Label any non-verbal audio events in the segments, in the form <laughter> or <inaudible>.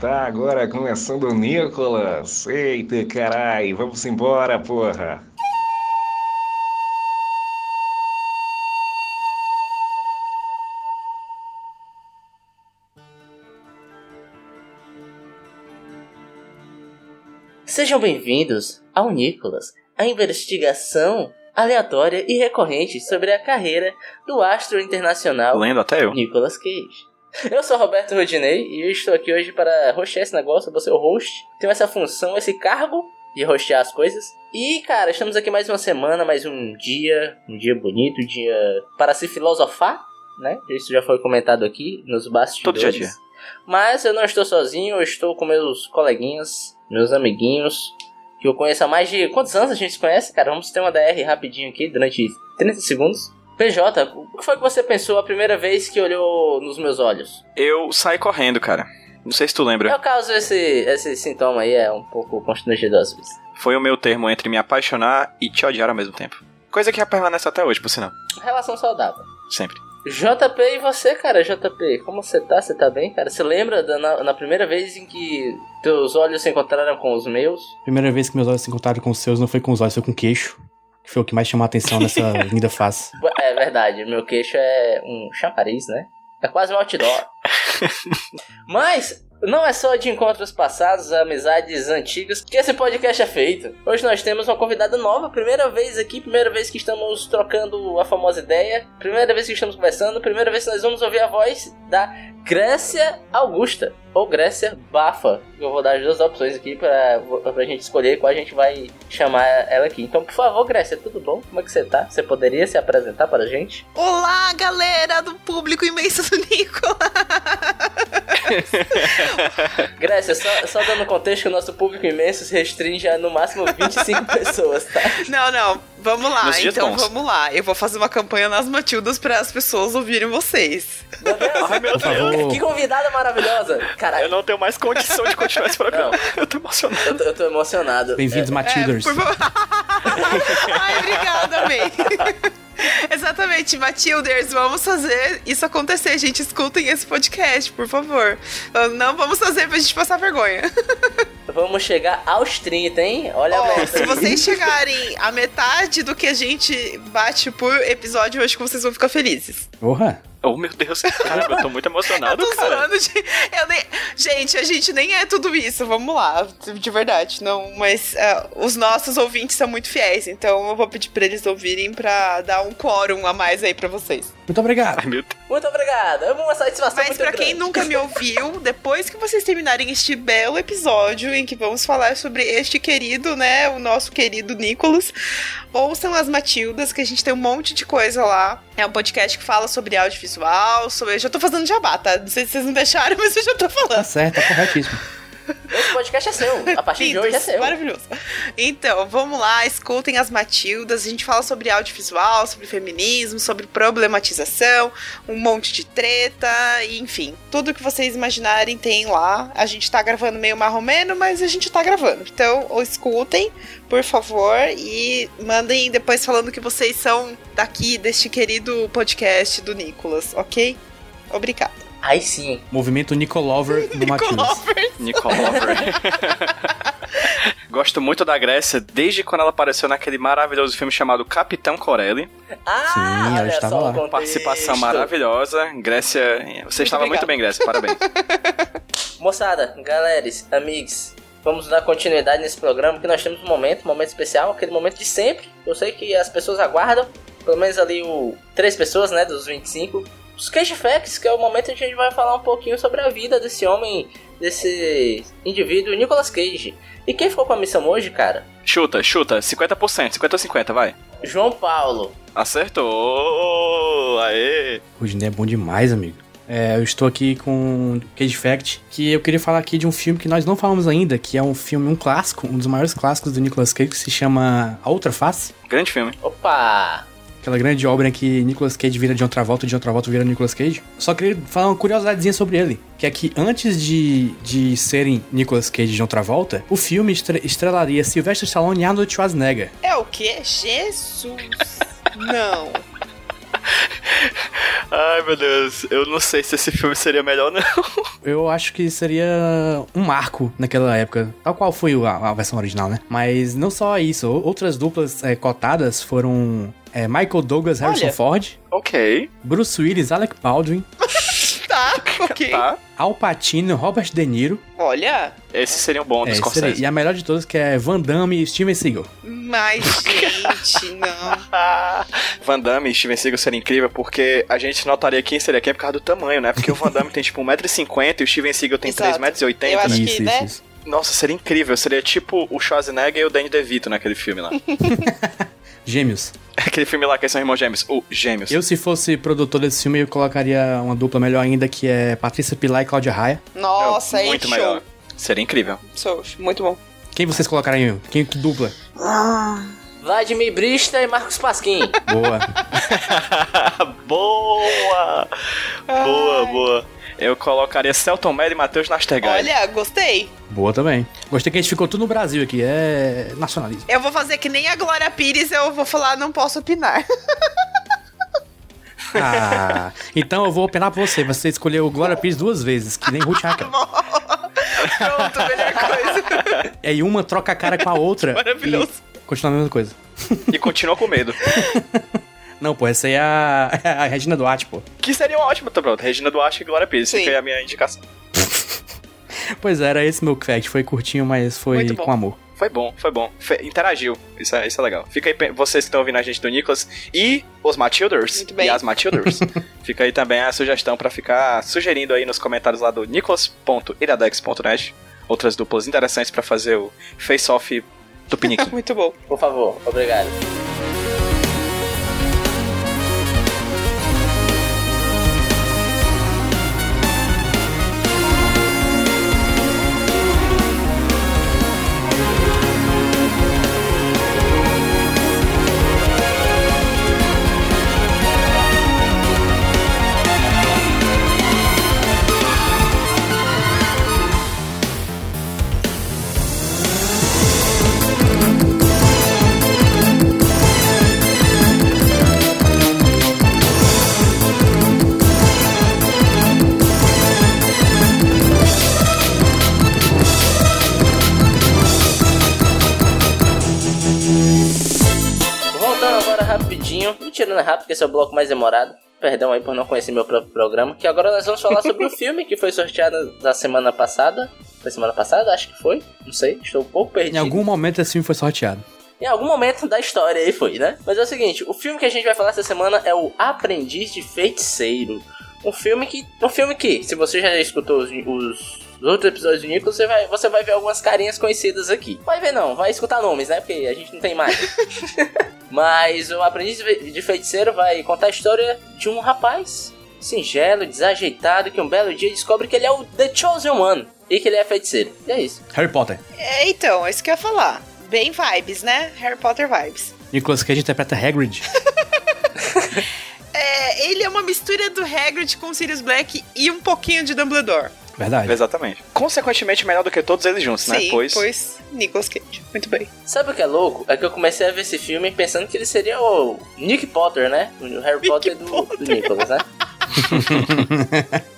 Está agora começando o Nicolas. Eita carai, vamos embora, porra. Sejam bem-vindos ao Nicolas, a investigação aleatória e recorrente sobre a carreira do astro internacional Lendo até eu. Nicolas Cage. Eu sou Roberto Rodinei e eu estou aqui hoje para hostear esse negócio, vou ser o host. Tenho essa função, esse cargo de hostear as coisas. E, cara, estamos aqui mais uma semana, mais um dia, um dia bonito, um dia para se filosofar, né? Isso já foi comentado aqui nos bastidores. Todo dia dia. Mas eu não estou sozinho, eu estou com meus coleguinhas, meus amiguinhos, que eu conheço há mais de. Quantos anos a gente se conhece, cara? Vamos ter uma DR rapidinho aqui, durante 30 segundos. PJ, o que foi que você pensou a primeira vez que olhou nos meus olhos? Eu saí correndo, cara. Não sei se tu lembra. É o caso esse, esse sintoma aí é um pouco constrangedor às vezes. Foi o meu termo entre me apaixonar e te odiar ao mesmo tempo. Coisa que permanece até hoje, por sinal. Relação saudável. Sempre. JP e você, cara, JP, como você tá? Você tá bem, cara? Você lembra da, na, na primeira vez em que teus olhos se encontraram com os meus? Primeira vez que meus olhos se encontraram com os seus não foi com os olhos, foi com o queixo. Que foi o que mais chamou a atenção nessa <laughs> linda face. É verdade, meu queixo é um chamariz, né? É quase um outdoor. <laughs> Mas não é só de encontros passados, amizades antigas que esse podcast é feito. Hoje nós temos uma convidada nova, primeira vez aqui, primeira vez que estamos trocando a famosa ideia, primeira vez que estamos conversando, primeira vez que nós vamos ouvir a voz da Grécia Augusta, ou Grécia Bafa. Eu vou dar as duas opções aqui pra, pra gente escolher qual a gente vai chamar ela aqui. Então, por favor, Grécia, tudo bom? Como é que você tá? Você poderia se apresentar para a gente? Olá, galera do público imenso do Nicolas! <laughs> <laughs> Grécia, só, só dando contexto que o nosso público imenso se restringe a no máximo 25 pessoas, tá? Não, não, vamos lá, então bons. vamos lá. Eu vou fazer uma campanha nas Matildas para as pessoas ouvirem vocês. Meu Deus, Ai, meu Por favor. que convidada maravilhosa! Caralho, Eu não tenho mais condição de continuar esse programa. Eu tô emocionado. eu tô, eu tô emocionado. Bem-vindos, É, Matilders. por favor. <laughs> Ai, obrigada, amei. <laughs> Exatamente, Matilders, vamos fazer isso acontecer, gente. Escutem esse podcast, por favor. Não vamos fazer pra gente passar vergonha. <laughs> Vamos chegar aos 30, hein? Olha a Ó, meta. se vocês chegarem a metade do que a gente bate por episódio, eu acho que vocês vão ficar felizes. Porra. Oh, meu Deus. Caramba, eu tô muito emocionado, <laughs> Eu tô cara. zoando, <laughs> gente. Eu nem... Gente, a gente nem é tudo isso, vamos lá, de verdade. Não, mas ah, os nossos ouvintes são muito fiéis, então eu vou pedir pra eles ouvirem pra dar um quórum a mais aí pra vocês. Muito obrigado. Ai, meu Deus. Muito obrigado. É uma satisfação Mas pra grande. quem nunca me ouviu, <laughs> depois que vocês terminarem este belo episódio em que vamos falar sobre este querido, né, o nosso querido Nicolas, ouçam as Matildas, que a gente tem um monte de coisa lá. É um podcast que fala sobre audiovisual, sobre... Eu já tô fazendo jabá, tá? Não sei se vocês não deixaram, <laughs> mas eu já tô Tá falando. certo, tá corretíssimo. Esse podcast é seu. A partir de hoje é seu. Maravilhoso. Então, vamos lá, escutem as Matildas. A gente fala sobre audiovisual, sobre feminismo, sobre problematização, um monte de treta, enfim, tudo que vocês imaginarem tem lá. A gente tá gravando meio marromeno, mas a gente tá gravando. Então, ou escutem, por favor, e mandem depois falando que vocês são daqui, deste querido podcast do Nicolas, ok? Obrigada. Aí sim. Movimento Nicolover <laughs> do Matildas. Nicolovers. Nicola <laughs> Gosto muito da Grécia desde quando ela apareceu naquele maravilhoso filme chamado Capitão Corelli. Ah, Sim, ela estava lá. contexto. Participação maravilhosa. Grécia, você estava obrigado. muito bem, Grécia. Parabéns. <laughs> Moçada, galeres, amigos, vamos dar continuidade nesse programa que nós temos um momento, um momento especial, aquele momento de sempre. Eu sei que as pessoas aguardam, pelo menos ali o três pessoas, né, dos 25. Os Cage Facts, que é o momento em que a gente vai falar um pouquinho sobre a vida desse homem, desse indivíduo, Nicolas Cage. E quem ficou com a missão hoje, cara? Chuta, chuta. 50%. 50 ou 50, vai. João Paulo. Acertou! Aê! O Gine é bom demais, amigo. É, eu estou aqui com Cage Fact, que eu queria falar aqui de um filme que nós não falamos ainda, que é um filme, um clássico, um dos maiores clássicos do Nicolas Cage, que se chama A Outra Face. Grande filme. Opa! Aquela grande obra em que Nicolas Cage vira de outra volta e de outra volta vira Nicolas Cage. Só queria falar uma curiosidadezinha sobre ele. Que é que antes de, de serem Nicolas Cage de outra volta, o filme estre- estrelaria Sylvester Stallone e Arnold Schwarzenegger. É o quê? Jesus! <laughs> Não. Ai, meu Deus. Eu não sei se esse filme seria melhor ou não. Eu acho que seria um marco naquela época, tal qual foi a, a versão original, né? Mas não só isso, ou- outras duplas é, cotadas foram é, Michael Douglas, Harrison Olha. Ford, ok. Bruce Willis, Alec Baldwin, <laughs> Tá, <laughs> ok. Tá. Al Pacino, Robert De Niro, Olha, Esse seria um bom é, dos seria- Scorsese. e a melhor de todas que é Van Damme e Steven Seagal. mas <laughs> gente, não. <laughs> Van Damme e Steven Seagal seria incrível porque a gente notaria quem seria quem por causa do tamanho, né? Porque o Van Damme tem tipo 1,50m e o Steven Seagal tem Exato. 3,80m. Eu acho né? que, isso, né? isso, isso. Nossa, seria incrível. Seria tipo o Schwarzenegger e o Danny DeVito naquele filme lá. Gêmeos. <laughs> Aquele filme lá que são irmãos gêmeos. O Gêmeos. Eu, se fosse produtor desse filme, eu colocaria uma dupla melhor ainda, que é Patrícia Pilar e Cláudia Raia. Nossa, aí Muito show. melhor. Seria incrível. Show, muito bom. Quem vocês colocariam? Quem que dupla? Vladimir Brista e Marcos Pasquim. Boa. <laughs> boa! Boa, boa. Eu colocaria Celton Mello e Matheus Nastergaile. Olha, gostei. Boa também. Gostei que a gente ficou tudo no Brasil aqui. É nacionalismo. Eu vou fazer que nem a Glória Pires, eu vou falar, não posso opinar. <laughs> Ah, então eu vou opinar pra você. Você escolheu o Glória Pires duas vezes, que nem Ruth Hacker. <laughs> Pronto, melhor coisa. <laughs> É, e uma troca a cara com a outra. Maravilhoso. E continua a mesma coisa. E continua com medo. Não, pô, essa aí é a, <laughs> é a Regina Duarte, pô. Que seria um ótimo, tá pronto. Regina Duarte e Glória Pires. Sim. Fica aí a minha indicação. <laughs> Pois é, era esse meu fact. Foi curtinho, mas foi com amor. Foi bom, foi bom. Interagiu. Isso é, isso é legal. Fica aí, vocês que estão ouvindo a gente do Nicolas e os Matilders Muito bem. e as Matilders. <laughs> fica aí também a sugestão pra ficar sugerindo aí nos comentários lá do nicolas.iradex.net outras duplas interessantes pra fazer o face-off do Piniquim. muito bom. Por favor, obrigado. É rápido, porque esse é o bloco mais demorado. Perdão aí por não conhecer meu próprio programa. Que agora nós vamos falar sobre o <laughs> filme que foi sorteado na semana passada. Foi semana passada? Acho que foi. Não sei, estou um pouco perdido. Em algum momento esse filme foi sorteado. Em algum momento da história aí foi, né? Mas é o seguinte, o filme que a gente vai falar essa semana é o Aprendiz de Feiticeiro. Um filme que. Um filme que, se você já escutou os, os outros episódios do Nicolas, você vai, você vai ver algumas carinhas conhecidas aqui. Vai ver não, vai escutar nomes, né? Porque a gente não tem mais. <laughs> Mas o Aprendiz de Feiticeiro vai contar a história de um rapaz singelo, desajeitado, que um belo dia descobre que ele é o The Chosen One. E que ele é feiticeiro. E é isso. Harry Potter. É, então, é isso que eu ia falar. Bem vibes, né? Harry Potter vibes. Nicolas Cage interpreta Hagrid. <laughs> É, ele é uma mistura do Hagrid com Sirius Black e um pouquinho de Dumbledore. Verdade. Exatamente. Consequentemente, melhor do que todos eles juntos, né? Sim, Pois. pois Nicolas Cage. Muito bem. Sabe o que é louco? É que eu comecei a ver esse filme pensando que ele seria o Nick Potter, né? O Harry Potter do, do Nicholas, né? <laughs>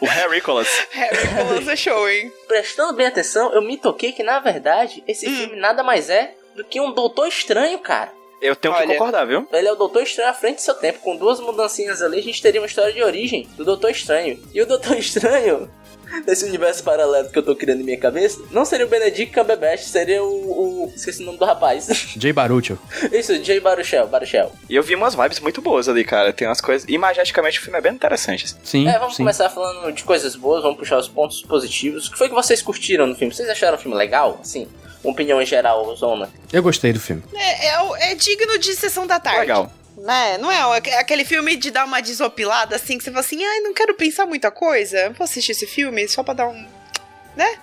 O Harry Nicholas. Harry Nicolas é show, hein? Prestando bem atenção, eu me toquei que, na verdade, esse Hum. filme nada mais é do que um Doutor Estranho, cara. Eu tenho que Olha. concordar, viu? Ele é o Doutor Estranho à frente do seu tempo. Com duas mudancinhas ali, a gente teria uma história de origem do Doutor Estranho. E o Doutor <laughs> Estranho, nesse universo paralelo que eu tô criando em minha cabeça, não seria o Benedict Cumberbatch, seria o... o... Esqueci o nome do rapaz. <laughs> Jay Baruchel. Isso, Jay Baruchel, Baruchel. E eu vi umas vibes muito boas ali, cara. Tem umas coisas. E majesticamente o filme é bem interessante. assim. Sim, É, vamos sim. começar falando de coisas boas, vamos puxar os pontos positivos. O que foi que vocês curtiram no filme? Vocês acharam o filme legal? Uma opinião em geral, Zona. Eu gostei do filme. É, é, é digno de sessão da tarde. Legal. né? Não é aque- aquele filme de dar uma desopilada assim, que você fala assim, ai, não quero pensar muita coisa. Vou assistir esse filme só pra dar um. né?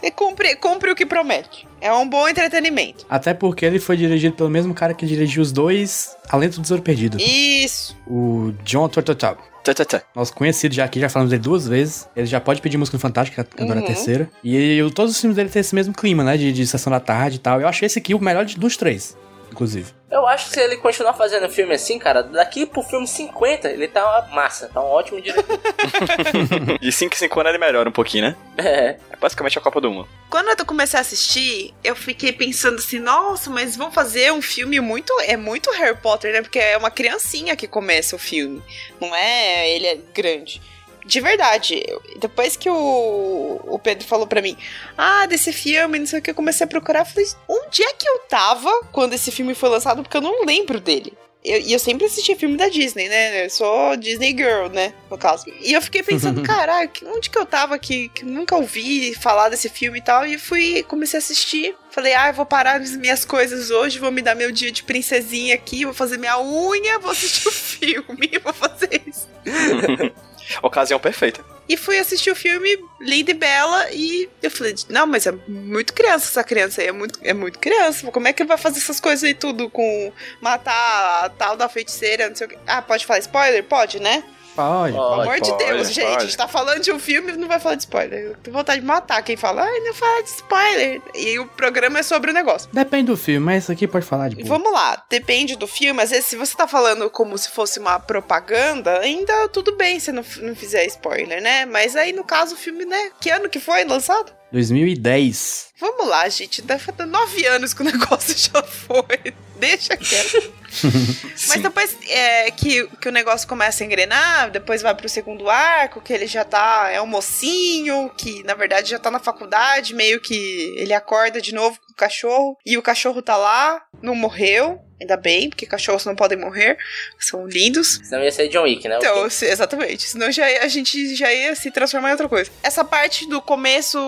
Você cumpre, cumpre o que promete. É um bom entretenimento. Até porque ele foi dirigido pelo mesmo cara que dirigiu os dois Além do Tesouro Perdido. Isso. O John Turturtop. Tá, tá, tá. Nosso conhecido já aqui, já falamos dele duas vezes. Ele já pode pedir música no Fantástico, que agora é a Uhum. terceira. E ele- todos os filmes dele têm esse mesmo clima, né? De, de sessão da tarde e tal. Eu achei esse aqui o melhor de- dos três, inclusive. Eu acho que se ele continuar fazendo filme assim, cara, daqui pro filme 50, ele tá uma massa, tá um ótimo diretor. <laughs> <laughs> De 5 em 5 anos ele melhora um pouquinho, né? é. É basicamente a Copa do Mundo. Quando eu comecei a assistir, eu fiquei pensando assim, nossa, mas vão fazer um filme muito. É muito Harry Potter, né? Porque é uma criancinha que começa o filme. Não é ele é grande. De verdade, depois que o, o Pedro falou pra mim, ah, desse filme, não sei o que, eu comecei a procurar, falei, onde é que eu tava quando esse filme foi lançado? Porque eu não lembro dele. Eu- E eu, sempre assisti filme da Disney, né? Eu sou Disney Girl, né? No caso. E eu fiquei pensando, <laughs> caralho, onde que eu tava que, que nunca ouvi falar desse filme e tal? E fui, comecei a assistir. Falei, ah, eu vou parar as minhas coisas hoje, vou me dar meu dia de princesinha aqui, vou fazer minha unha, vou assistir o <laughs> filme, vou fazer isso. <laughs> Ocasião perfeita. E fui assistir o filme Linda e Bela e eu falei, não, mas é muito criança essa criança aí, é muito, é muito criança. Como é que vai fazer essas coisas aí tudo com matar a tal da feiticeira, não sei o que. Ah, pode falar spoiler? Pode, né? Pode. Pelo Pode, amor de pode, Deus, pode. gente. A gente tá falando de um filme e não vai falar de spoiler. Eu tenho vontade de matar quem fala, ai, não fala de spoiler. E o programa é sobre o negócio. Depende do filme, mas isso aqui pode falar de boa. Vamos lá, depende do filme. Às vezes, se você tá falando como se fosse uma propaganda, ainda tudo bem se não, não fizer spoiler, né? Mas aí, no caso, o filme, né? Que ano que foi lançado? 2010. Vamos lá, gente. Deve fazer nove anos que o negócio <laughs> já foi. Deixa quieto. <laughs> Mas depois é, que, que o negócio começa a engrenar, depois vai pro segundo arco, que ele já tá. É um mocinho, que na verdade já tá na faculdade, meio que ele acorda de novo com o cachorro, e o cachorro tá lá, não morreu. Ainda bem, porque cachorros não podem morrer, são lindos. Senão ia ser John Wick, né? Então, exatamente. Senão já, a gente já ia se transformar em outra coisa. Essa parte do começo,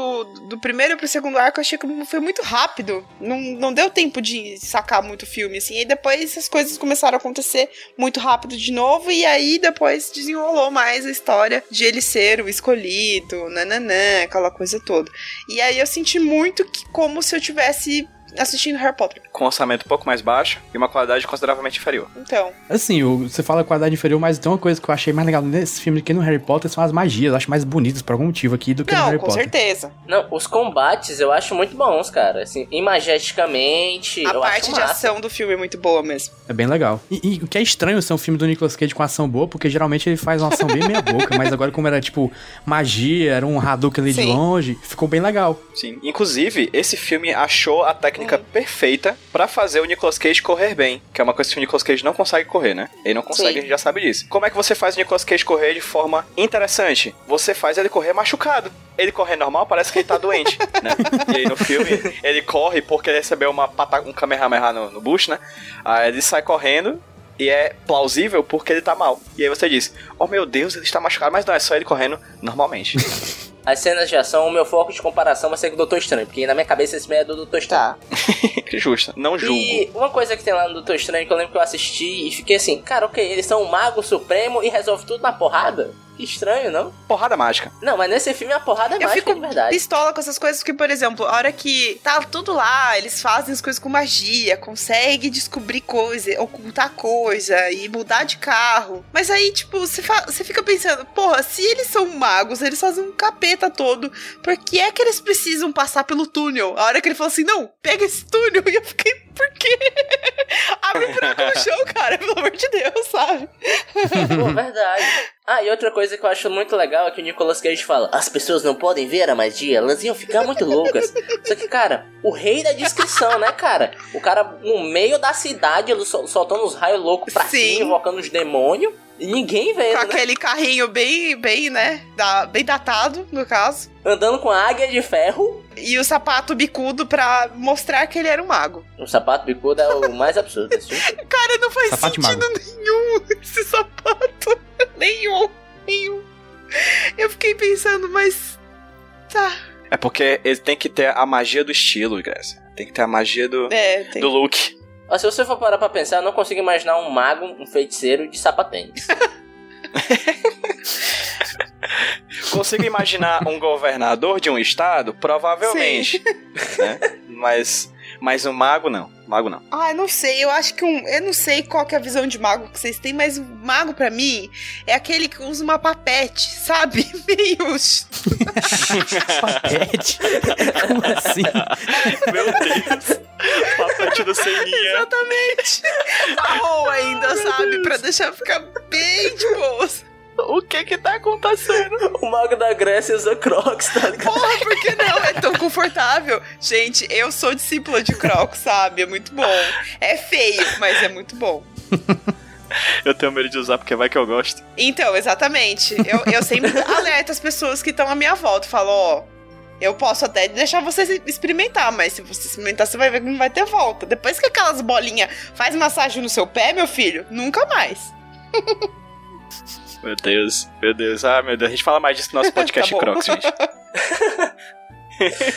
do primeiro pro segundo arco, eu achei que foi muito rápido. Não, não deu tempo de sacar muito filme, assim. E depois as coisas começaram a acontecer muito rápido de novo. E aí depois desenrolou mais a história de ele ser o escolhido, nananã, aquela coisa toda. E aí eu senti muito que como se eu tivesse assistindo Harry Potter. Com um orçamento um pouco mais baixo e uma qualidade consideravelmente inferior. Então, Assim, você fala qualidade inferior, mas tem uma coisa que eu achei mais legal nesse filme do que no Harry Potter são as magias. Eu acho mais bonitas por algum motivo aqui do que no não, Harry com Potter. certeza. Não, os combates eu acho muito bons, cara. Assim, imageticamente, A eu parte acho de ação do filme é muito boa mesmo. É bem legal. E, e o que é estranho ser um filme do Nicolas Cage com ação boa, porque geralmente ele faz uma ação bem meia boca, mas agora como era tipo magia, era um Hadouken ali de Sim. longe, ficou bem legal. Sim. Inclusive, esse filme achou a técnica perfeita pra fazer o Nicolas Cage correr bem, que é uma coisa que o Nicolas Cage não consegue correr, né? Ele não consegue, Sim. a gente já sabe disso. Como é que você faz o Nicolas Cage correr de forma interessante? Você faz ele correr machucado. Ele correr normal parece que ele tá doente, <laughs> né? E aí no filme ele corre porque ele recebeu uma pata um Kamehameha no, no bucho, né? Aí ele sai correndo e é plausível porque ele tá mal. E aí você diz, oh meu Deus, ele está machucado, mas não, é só ele correndo normalmente. <laughs> As cenas de ação, o meu foco de comparação vai ser com o Doutor Estranho, porque na minha cabeça esse meio é do Doutor Estranho. Tá. <laughs> que justo, não julgo. E uma coisa que tem lá no Doutor Estranho que eu lembro que eu assisti e fiquei assim, cara, ok, eles são o mago supremo e resolve tudo na porrada? Estranho, não? Porrada mágica. Não, mas nesse filme a porrada é Eu mágica fico de verdade. pistola com essas coisas, porque, por exemplo, a hora que tá tudo lá, eles fazem as coisas com magia, conseguem descobrir coisa, ocultar coisa e mudar de carro. Mas aí, tipo, você, fa- você fica pensando, porra, se eles são magos, eles fazem um capeta todo, por que é que eles precisam passar pelo túnel? A hora que ele falou assim, não, pega esse túnel, <laughs> e eu fiquei, por quê? <laughs> Abre um buraco no chão, cara, pelo amor de Deus, sabe? Pô, verdade. Ah, e outra coisa que eu acho muito legal é que o Nicolas Cage fala: as pessoas não podem ver a magia, elas iam ficar muito loucas. Só que, cara, o rei da descrição, né, cara? O cara no meio da cidade, sol- soltando os raios loucos pra Sim. cima, invocando os demônios, e ninguém vendo, Com né? aquele carrinho bem, bem, né, da- bem datado, no caso. Andando com a águia de ferro. E o sapato bicudo pra mostrar que ele era um mago. O sapato bicudo é o <laughs> mais absurdo desse filme. Cara, não faz Sapato sentido nenhum esse sapato. <laughs> nenhum, nenhum. Eu fiquei pensando, mas. Tá. É porque ele tem que ter a magia do estilo, Graça. Tem que ter a magia do, É, tem. do look. Mas se você for parar pra pensar, eu não consigo imaginar um mago, um feiticeiro de sapatênis. <laughs> Consigo imaginar um governador de um estado? Provavelmente. Né? Mas, mas um mago não. Mago não. Ah, eu não sei, eu acho que um. Eu não sei qual que é a visão de mago que vocês têm, mas o mago, pra mim, é aquele que usa uma papete, sabe? <laughs> Meio. Papete? Como assim? Meu Deus. Papete do <laughs> Seninha. Exatamente. Marrom ainda, sabe? Pra deixar ficar bem de boas. O que que tá acontecendo? o mago da Grécia usa crocs, tá ligado? Porra, por que não? É tão confortável. Gente, eu sou discípula de Crocs, sabe? É muito bom. É feio, mas é muito bom. Eu tenho medo de usar porque vai que eu gosto. Então, exatamente. Eu, eu sempre alerto as pessoas que estão à minha volta. Falo, ó, eu posso até deixar você experimentar, mas se você experimentar, você vai ver que não vai ter volta. Depois que aquelas bolinhas faz massagem no seu pé, meu filho, nunca mais. <laughs> Meu Deus, meu Deus. Ah, meu Deus. A gente fala mais disso no nosso <laughs> podcast Tá. Crocs, gente. <laughs>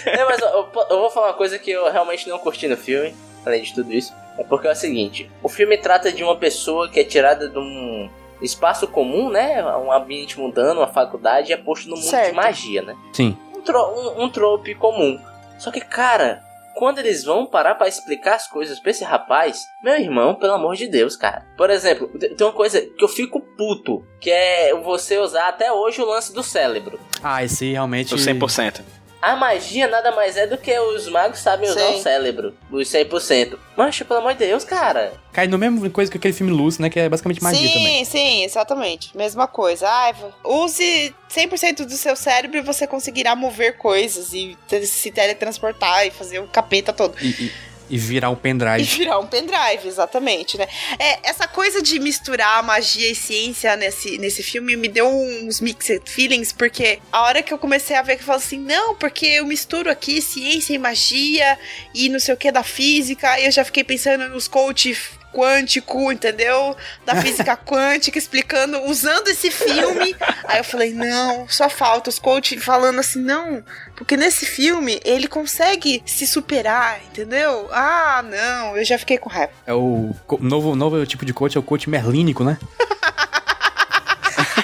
É, mas eu, eu- vou falar uma coisa que eu realmente não curti no filme, além de tudo isso. É porque é o seguinte: o filme trata de uma pessoa que é tirada de um espaço comum, né? Um ambiente mundano, uma faculdade, e é posto no mundo de Certo. magia, né? Sim. Um, tro um, um trope comum. Só que, cara, quando eles vão parar pra explicar as coisas pra esse rapaz, meu irmão, pelo amor de Deus, cara. Por exemplo, te- tem uma coisa que eu fico puto, que é você usar até hoje o lance do cérebro. Ah, esse realmente. O 100%. A magia nada mais é do que os magos sabem usar Sim. o cérebro, os 100%. Mas, pelo amor de Deus, cara. Cai no mesmo coisa que aquele filme Luz, né? Que é basicamente magia sim, também. sim, exatamente. Mesma coisa. Ai, use 100% do seu cérebro e você conseguirá mover coisas e se teletransportar e fazer o capeta todo. E, e- e virar um E pendrive. virar um pendrive, exatamente, né? É, essa coisa de misturar magia e ciência nesse, nesse filme me deu uns mixed feelings, porque a hora que eu comecei a ver que eu falo assim, não, porque eu misturo aqui ciência e magia e não sei o que da física, e eu já fiquei pensando nos coach quântico, entendeu? Da física <laughs> quântica, explicando, usando esse filme. Aí eu falei, não, só falta os coach falando assim, não, porque nesse filme ele consegue se superar, entendeu? Ah, não, eu já fiquei com raiva. É o novo, novo tipo de coach, é o coach merlínico, né? <laughs>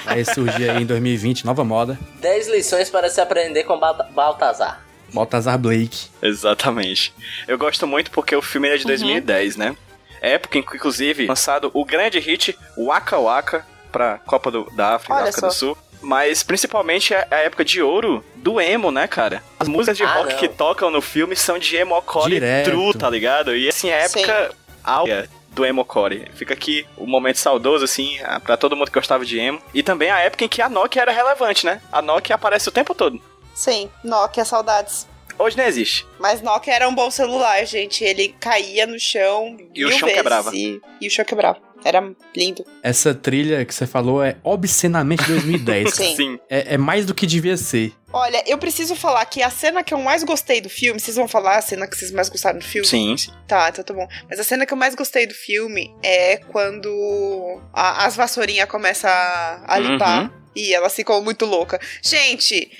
Vai surgir aí em 2020, nova moda. 10 lições para se aprender com Balta- Baltazar. Baltazar Blake. Exatamente. Eu gosto muito porque o filme é de 2010, né? Época em que, inclusive, lançado o grande hit Waka Waka pra Copa do- da África, Olha da África só. do Sul. Mas principalmente é a época de ouro do emo, né, cara? As músicas de Ah, rock não. que tocam no filme são de emocore true, tá ligado? E assim, é a época áurea do emocore. Fica aqui o momento saudoso, assim, ah, pra todo mundo que gostava de emo. E também a época em que a Nokia era relevante, né? A Nokia aparece o tempo todo. Sim, Nokia, saudades. Hoje não existe. Mas Nokia era um bom celular, gente. Ele caía no chão E o chão vezes quebrava. E, e o chão quebrava. Era lindo. Essa trilha que você falou é obscenamente 2010. <laughs> Sim. É, é mais do que devia ser. Olha, eu preciso falar que a cena que eu mais gostei do filme, vocês vão falar a cena que vocês mais gostaram do filme? Sim, sim. Tá, então tá bom. Mas a cena que eu mais gostei do filme é quando a- as vassourinhas começam a, a limpar. Uhum. E ela ficou muito louca. Gente,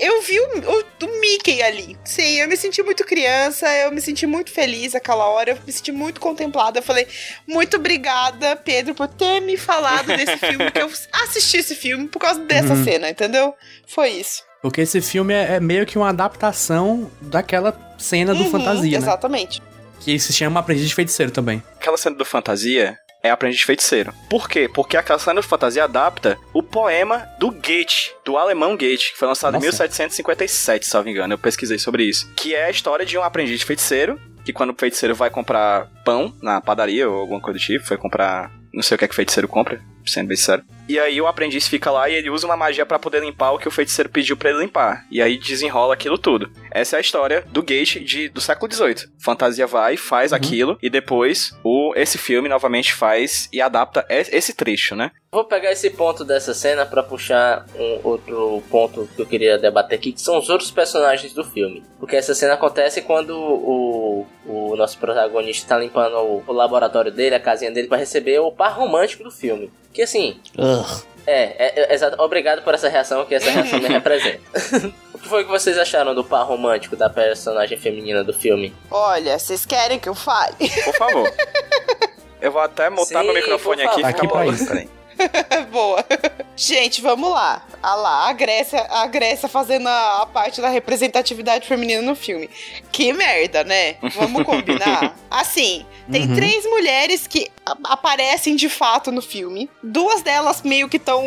eu vi o, o, o Mickey ali. Sim, eu me senti muito criança, eu me senti muito feliz aquela hora, eu me senti muito contemplada. Eu falei, muito obrigada, Pedro, por ter me falado desse <laughs> filme, que eu assisti esse filme por causa dessa Uhum. cena, entendeu? Foi isso. Porque esse filme é, é meio que uma adaptação daquela cena do Uhum, Fantasia, né? Exatamente. Que se chama Aprendiz de Feiticeiro também. Aquela cena do Fantasia é Aprendiz de Feiticeiro. Por quê? Porque aquela cena do Fantasia adapta o poema do Goethe, do alemão Goethe, que foi lançado em Nossa. 1757, se não me engano. Eu pesquisei sobre isso. Que é a história de um aprendiz de feiticeiro, que quando o feiticeiro vai comprar pão na padaria ou alguma coisa do tipo, foi comprar... Não sei o que é que o feiticeiro compra, sendo bem sincero. E aí o aprendiz fica lá e ele usa uma magia pra poder limpar o que o feiticeiro pediu pra ele limpar. E aí desenrola aquilo tudo. Essa é a história do Goethe de, do século XVIII. Fantasia vai, faz aquilo, e depois o, esse filme novamente faz e adapta esse trecho, né? Vou pegar esse ponto dessa cena pra puxar um outro ponto que eu queria debater aqui, que são os outros personagens do filme. Porque essa cena acontece quando o, o nosso protagonista tá limpando o, o laboratório dele, a casinha dele, pra receber o par romântico do filme. Que assim, é, é, é exato. Obrigado por essa reação, que essa reação me <laughs> representa. O que foi que vocês acharam do par romântico da personagem feminina do filme? Olha, vocês querem que eu fale? Por favor. <laughs> Eu vou até Sim, meu microfone aqui e ficar Aqui pra isso. Peraí. <laughs> Boa. Gente, vamos lá. Ah lá, a Grécia, a Grécia fazendo a, a parte da representatividade feminina no filme. Que merda, né? Vamos combinar? Assim, tem Uhum. três mulheres que aparecem de fato no filme. Duas delas meio que estão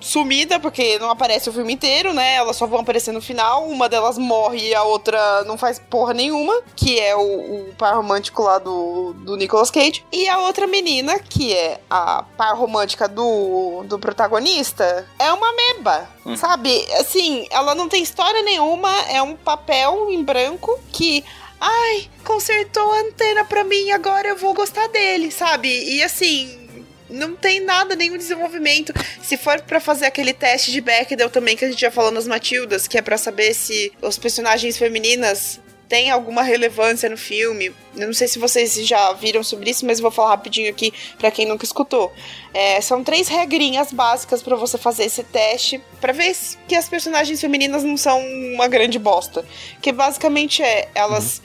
sumida porque não aparece o filme inteiro, né? Elas só vão aparecer no final. Uma delas morre e a outra não faz porra nenhuma, que é o, o par romântico lá do, do Nicolas Cage. E a outra menina, que é a par romântica do, do protagonista, é uma meba, sabe? Assim, ela não tem história nenhuma, é um papel em branco que ai, consertou a antena pra mim, agora eu vou gostar dele, sabe? E assim, não tem nada, nenhum desenvolvimento. Se for pra fazer aquele teste de Bechdel também que a gente já falou nas Matildas, que é pra saber se os personagens femininas têm alguma relevância no filme. Eu não sei se vocês já viram sobre isso, mas vou falar rapidinho aqui pra quem nunca escutou. É, são três regrinhas básicas pra você fazer esse teste pra ver se- que as personagens femininas não são uma grande bosta. Que basicamente é, elas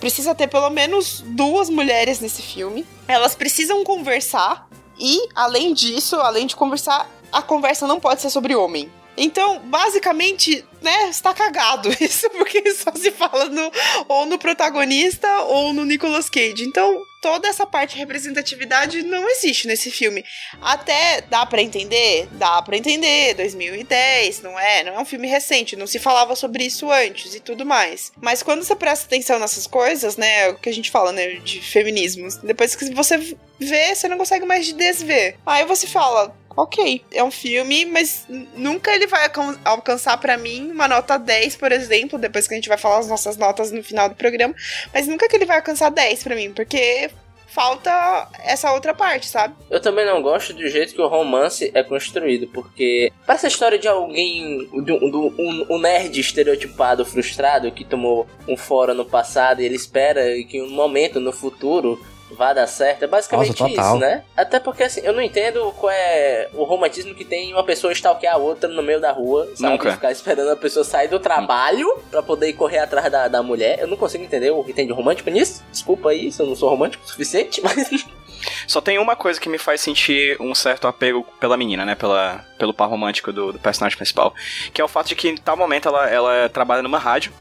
precisa ter pelo menos duas mulheres nesse filme. Elas precisam conversar e, além disso, além de conversar, a conversa não pode ser sobre homem. Então, basicamente, né, está cagado <laughs> isso, porque só se fala no, ou no protagonista ou no Nicolas Cage. Então, toda essa parte de representatividade não existe nesse filme. Até dá pra entender? Dá pra entender, 2010, não é? Não é um filme recente, não se falava sobre isso antes e tudo mais. Mas quando você presta atenção nessas coisas, né, o que a gente fala, né, de feminismo, depois que você vê, você não consegue mais desver. Aí você fala, ok, é um filme, mas nunca ele vai alcan- alcançar pra mim uma nota 10, por exemplo, depois que a gente vai falar as nossas notas no final do programa, mas nunca que ele vai alcançar 10 pra mim, porque falta essa outra parte, sabe? Eu também não gosto do jeito que o romance é construído, porque parece a história de alguém, do, do- um, um nerd estereotipado, frustrado, que tomou um fora no passado e ele espera que um momento no futuro vá dar certo. É basicamente Nossa, isso, né? Até porque assim, eu não entendo qual é o romantismo que tem uma pessoa stalkear a outra no meio da rua, sabe? Nunca. Ficar esperando a pessoa sair do trabalho pra poder ir correr atrás da, da mulher. Eu não consigo entender o que tem de romântico nisso. Desculpa aí se eu não sou romântico o suficiente, <laughs> mas. Só tem uma coisa que me faz sentir um certo apego pela menina, né? Pela, pelo par romântico do, do personagem principal. Que é o fato de que em tal momento ela, ela trabalha numa rádio.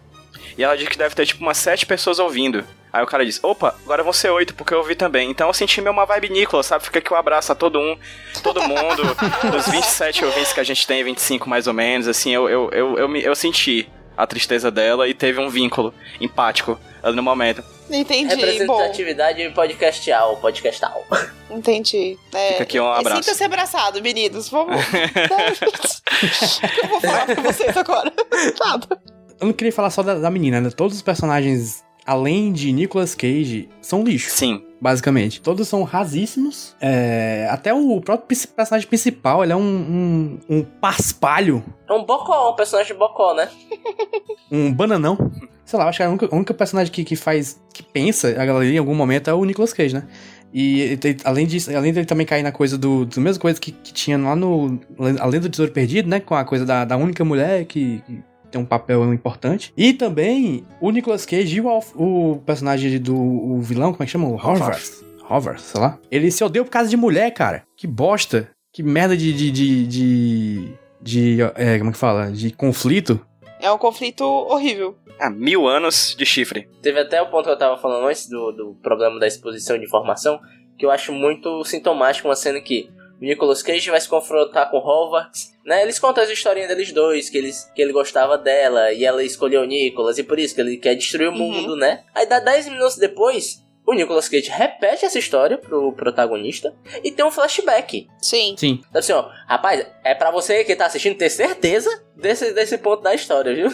E ela diz que deve ter tipo umas sete pessoas ouvindo. Aí o cara diz, opa, agora vão ser oito, porque eu ouvi também. Então eu senti meio uma vibe Nicolas, sabe? Fica aqui um abraço a todo um, todo mundo. <laughs> dos 27 ouvintes que a gente tem, 25 mais ou menos, assim, eu, eu, eu, eu, eu senti a tristeza dela e teve um vínculo empático ali no momento. Entendi, bom, Representatividade podcastal, podcastal. <laughs> entendi. É, Fica aqui um abraço. Sinta-se abraçado, meninos, vamos. <laughs> eu vou falar pra vocês agora. Nada. Eu não queria falar só da, da menina, né? Todos os personagens, além de Nicolas Cage, são lixo. Sim, Basicamente. Todos são rasíssimos. É, até o próprio personagem principal, ele é um, um, um paspalho. É um bocó, um personagem bocó, né? <laughs> Um bananão. Sei lá, acho que a única, a única personagem que, que faz. que pensa a galera em algum momento é o Nicolas Cage, né? E além disso, além dele também cair na coisa do. do mesma coisa que, que tinha lá no. Além do Tesouro Perdido, né? Com a coisa da, da única mulher que. que tem um papel importante. E também o Nicolas Cage e o, Alf- o personagem do o vilão, como é que chama? O Horvath. Horvath, sei lá. Ele se odeia por causa de mulher, cara. Que bosta. Que merda de. de. de. de, de, é, como é que fala? De conflito. É um conflito horrível. há mil anos de chifre. Teve até o ponto que eu tava falando antes do, do problema da exposição de informação, que eu acho muito sintomático uma cena que o Nicolas Cage vai se confrontar com o Hogwarts, né? Eles contam as historinhas deles dois, que, eles, que ele gostava dela e ela escolheu o Nicolas, e por isso que ele quer destruir o Uhum. mundo, né? Aí dá 10 minutos depois, o Nicolas Cage repete essa história pro protagonista e tem um flashback. Sim. Sim. Então, assim, ó, rapaz, é pra você que tá assistindo ter certeza desse, desse ponto da história, viu?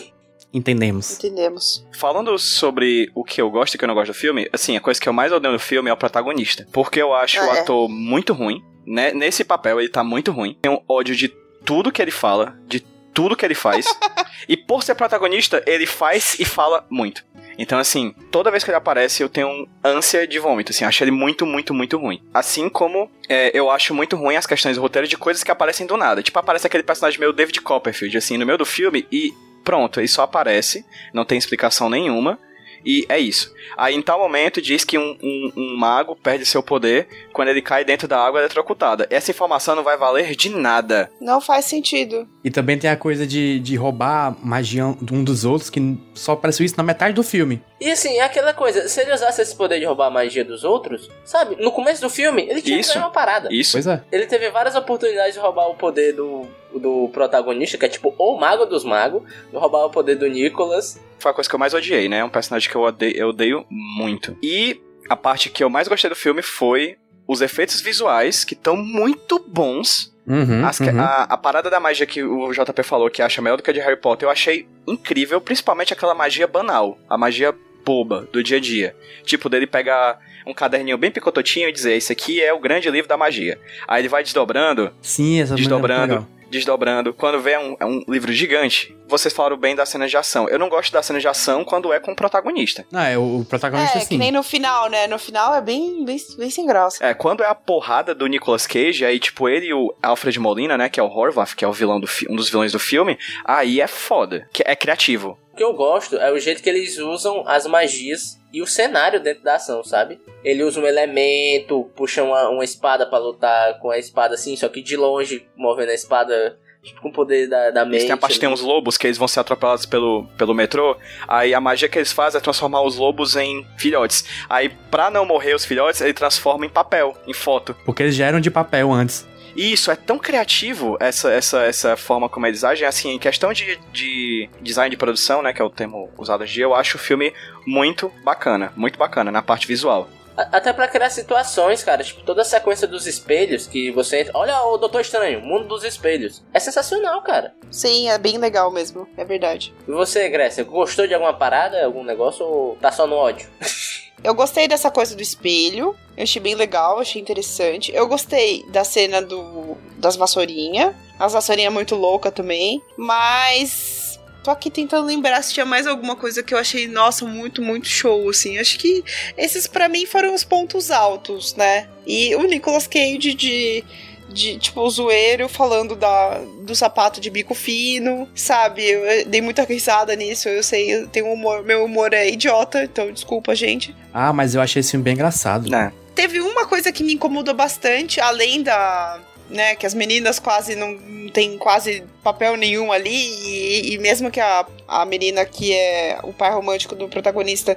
Entendemos. Entendemos. Falando sobre o que eu gosto e o que eu não gosto do filme, assim, a coisa que eu mais odeio no filme é o protagonista. Porque eu acho Ah, o é. ator muito ruim. Né? Nesse papel ele tá muito ruim. Tenho ódio de tudo que ele fala, de tudo que ele faz. <laughs> e por ser protagonista, ele faz e fala muito. Então, assim, toda vez que ele aparece, eu tenho ânsia de vômito, assim, acho ele muito, muito, muito ruim. Assim como é, eu acho muito ruim as questões do roteiro de coisas que aparecem do nada. Tipo, aparece aquele personagem meio David Copperfield, assim, no meio do filme, e Pronto, ele só aparece, não tem explicação nenhuma. E é isso. Aí em tal momento diz que um, um, um mago perde seu poder quando ele cai dentro da água eletrocutada. Essa informação não vai valer de nada. Não faz sentido. E também tem a coisa de, de roubar magia de um dos outros, que só apareceu isso na metade do filme. E assim, é aquela coisa, se ele usasse esse poder de roubar a magia dos outros, sabe? No começo do filme, ele tinha Isso. que uma parada. Isso. Pois é. Ele teve várias oportunidades de roubar o poder do, do protagonista, que é tipo o mago dos magos, de roubar o poder do Nicholas. Foi a coisa que eu mais odiei, né? É um personagem que eu odeio, eu odeio muito. E a parte que eu mais gostei do filme foi os efeitos visuais, que estão muito bons. Uhum, As- uhum. a, a parada da magia que o JP falou que acha melhor do que a de Harry Potter, eu achei incrível, principalmente aquela magia banal, a magia boba do dia a dia. Tipo, dele pegar um caderninho bem picototinho e dizer: Esse aqui é o grande livro da magia. Aí ele vai desdobrando, Sim, essa desdobrando, legal. Desdobrando. Quando vê um, é um livro gigante, vocês falaram bem das cenas de ação. Eu não gosto das cenas de ação quando é com o protagonista. Não, é o, o protagonista É, sim. que nem no final, né? No final é bem, bem, bem sem graça. É, quando é a porrada do Nicolas Cage, aí tipo ele e o Alfred Molina, né, que é o Horvath, que é o vilão do um dos vilões do filme, aí é foda, que é criativo. O que eu gosto é o jeito que eles usam as magias e o cenário dentro da ação, sabe? Ele usa um elemento, puxa uma, uma espada pra lutar com a espada assim, só que de longe, movendo a espada tipo, com o poder da, da mente. Têm a parte que tem uns lobos que eles vão ser atropelados pelo, pelo metrô. Aí a magia que eles fazem é transformar os lobos em filhotes. Aí, pra não morrer os filhotes, ele transforma em papel, em foto. Porque eles já eram de papel antes. E isso é tão criativo, essa, essa, essa forma como eles agem. Assim, em questão de, de design de produção, né, que é o termo usado hoje, em dia, eu acho o filme muito bacana. Muito bacana na parte visual. Até pra criar situações, cara. Tipo, toda a sequência dos espelhos que você entra. Olha o Doutor Estranho, Mundo dos Espelhos. É sensacional, cara. Sim, é bem legal mesmo. É verdade. E você, Grécia, gostou de alguma parada, algum negócio ou tá só no ódio? <laughs> Eu gostei dessa coisa do espelho. Eu achei bem legal, achei interessante. Eu gostei da cena do das vassourinhas. As vassourinhas muito louca também. Mas. Tô aqui tentando lembrar se tinha mais alguma coisa que eu achei, nossa, muito, muito show, assim. Acho que esses pra mim foram os pontos altos, né? E o Nicolas Cage de. De, tipo, o zoeiro falando da, do sapato de bico fino, sabe? Eu, dei muita risada nisso, eu sei, eu tenho um humor, meu humor é idiota, então desculpa, gente. Ah, mas eu achei esse filme bem engraçado. Né? Teve uma coisa que me incomodou bastante, além da. Né, que as meninas quase não, não tem quase papel nenhum ali, e, e mesmo que a, a menina que é o pai romântico do protagonista,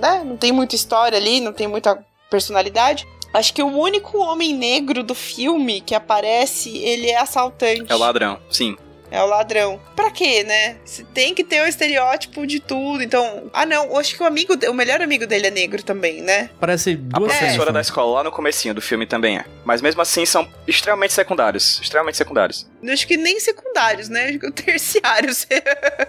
né, não tem muita história ali, não tem muita personalidade. Acho que o único homem negro do filme que aparece, ele é assaltante. É o ladrão, sim. É o ladrão. Pra quê, né? Se tem que ter o estereótipo de tudo. Então. Ah, não. Acho que o amigo, o melhor amigo dele é negro também, né? Parece A duas cenas. professora da né? escola lá no comecinho do filme também é. Mas mesmo assim são extremamente secundários. Extremamente secundários. Acho que nem secundários, né? Acho que <laughs> terciários.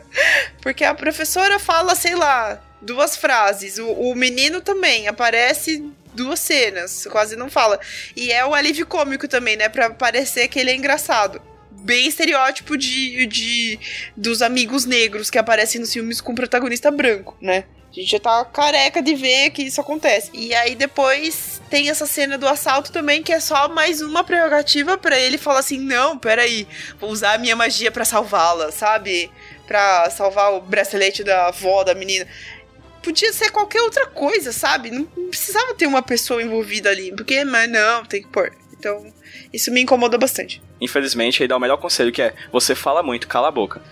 <laughs> Porque a professora fala, sei lá, duas frases. O, o menino também aparece duas cenas, quase não fala. E é o alívio cômico também, né? Pra parecer que ele é engraçado. Bem estereótipo de, de dos amigos negros que aparecem nos filmes com protagonista branco, né? A gente já tá careca de ver que isso acontece. E aí depois tem essa cena do assalto também, que é só mais uma prerrogativa pra ele falar assim: não, peraí, vou usar a minha magia pra salvá-la, sabe? Pra salvar o bracelete da avó da menina. Podia ser qualquer outra coisa, sabe? Não precisava ter uma pessoa envolvida ali. Porque, mas não, tem que pôr. Então, isso me incomoda bastante. Infelizmente, ele dá o melhor conselho que é: você fala muito, cala a boca. <laughs>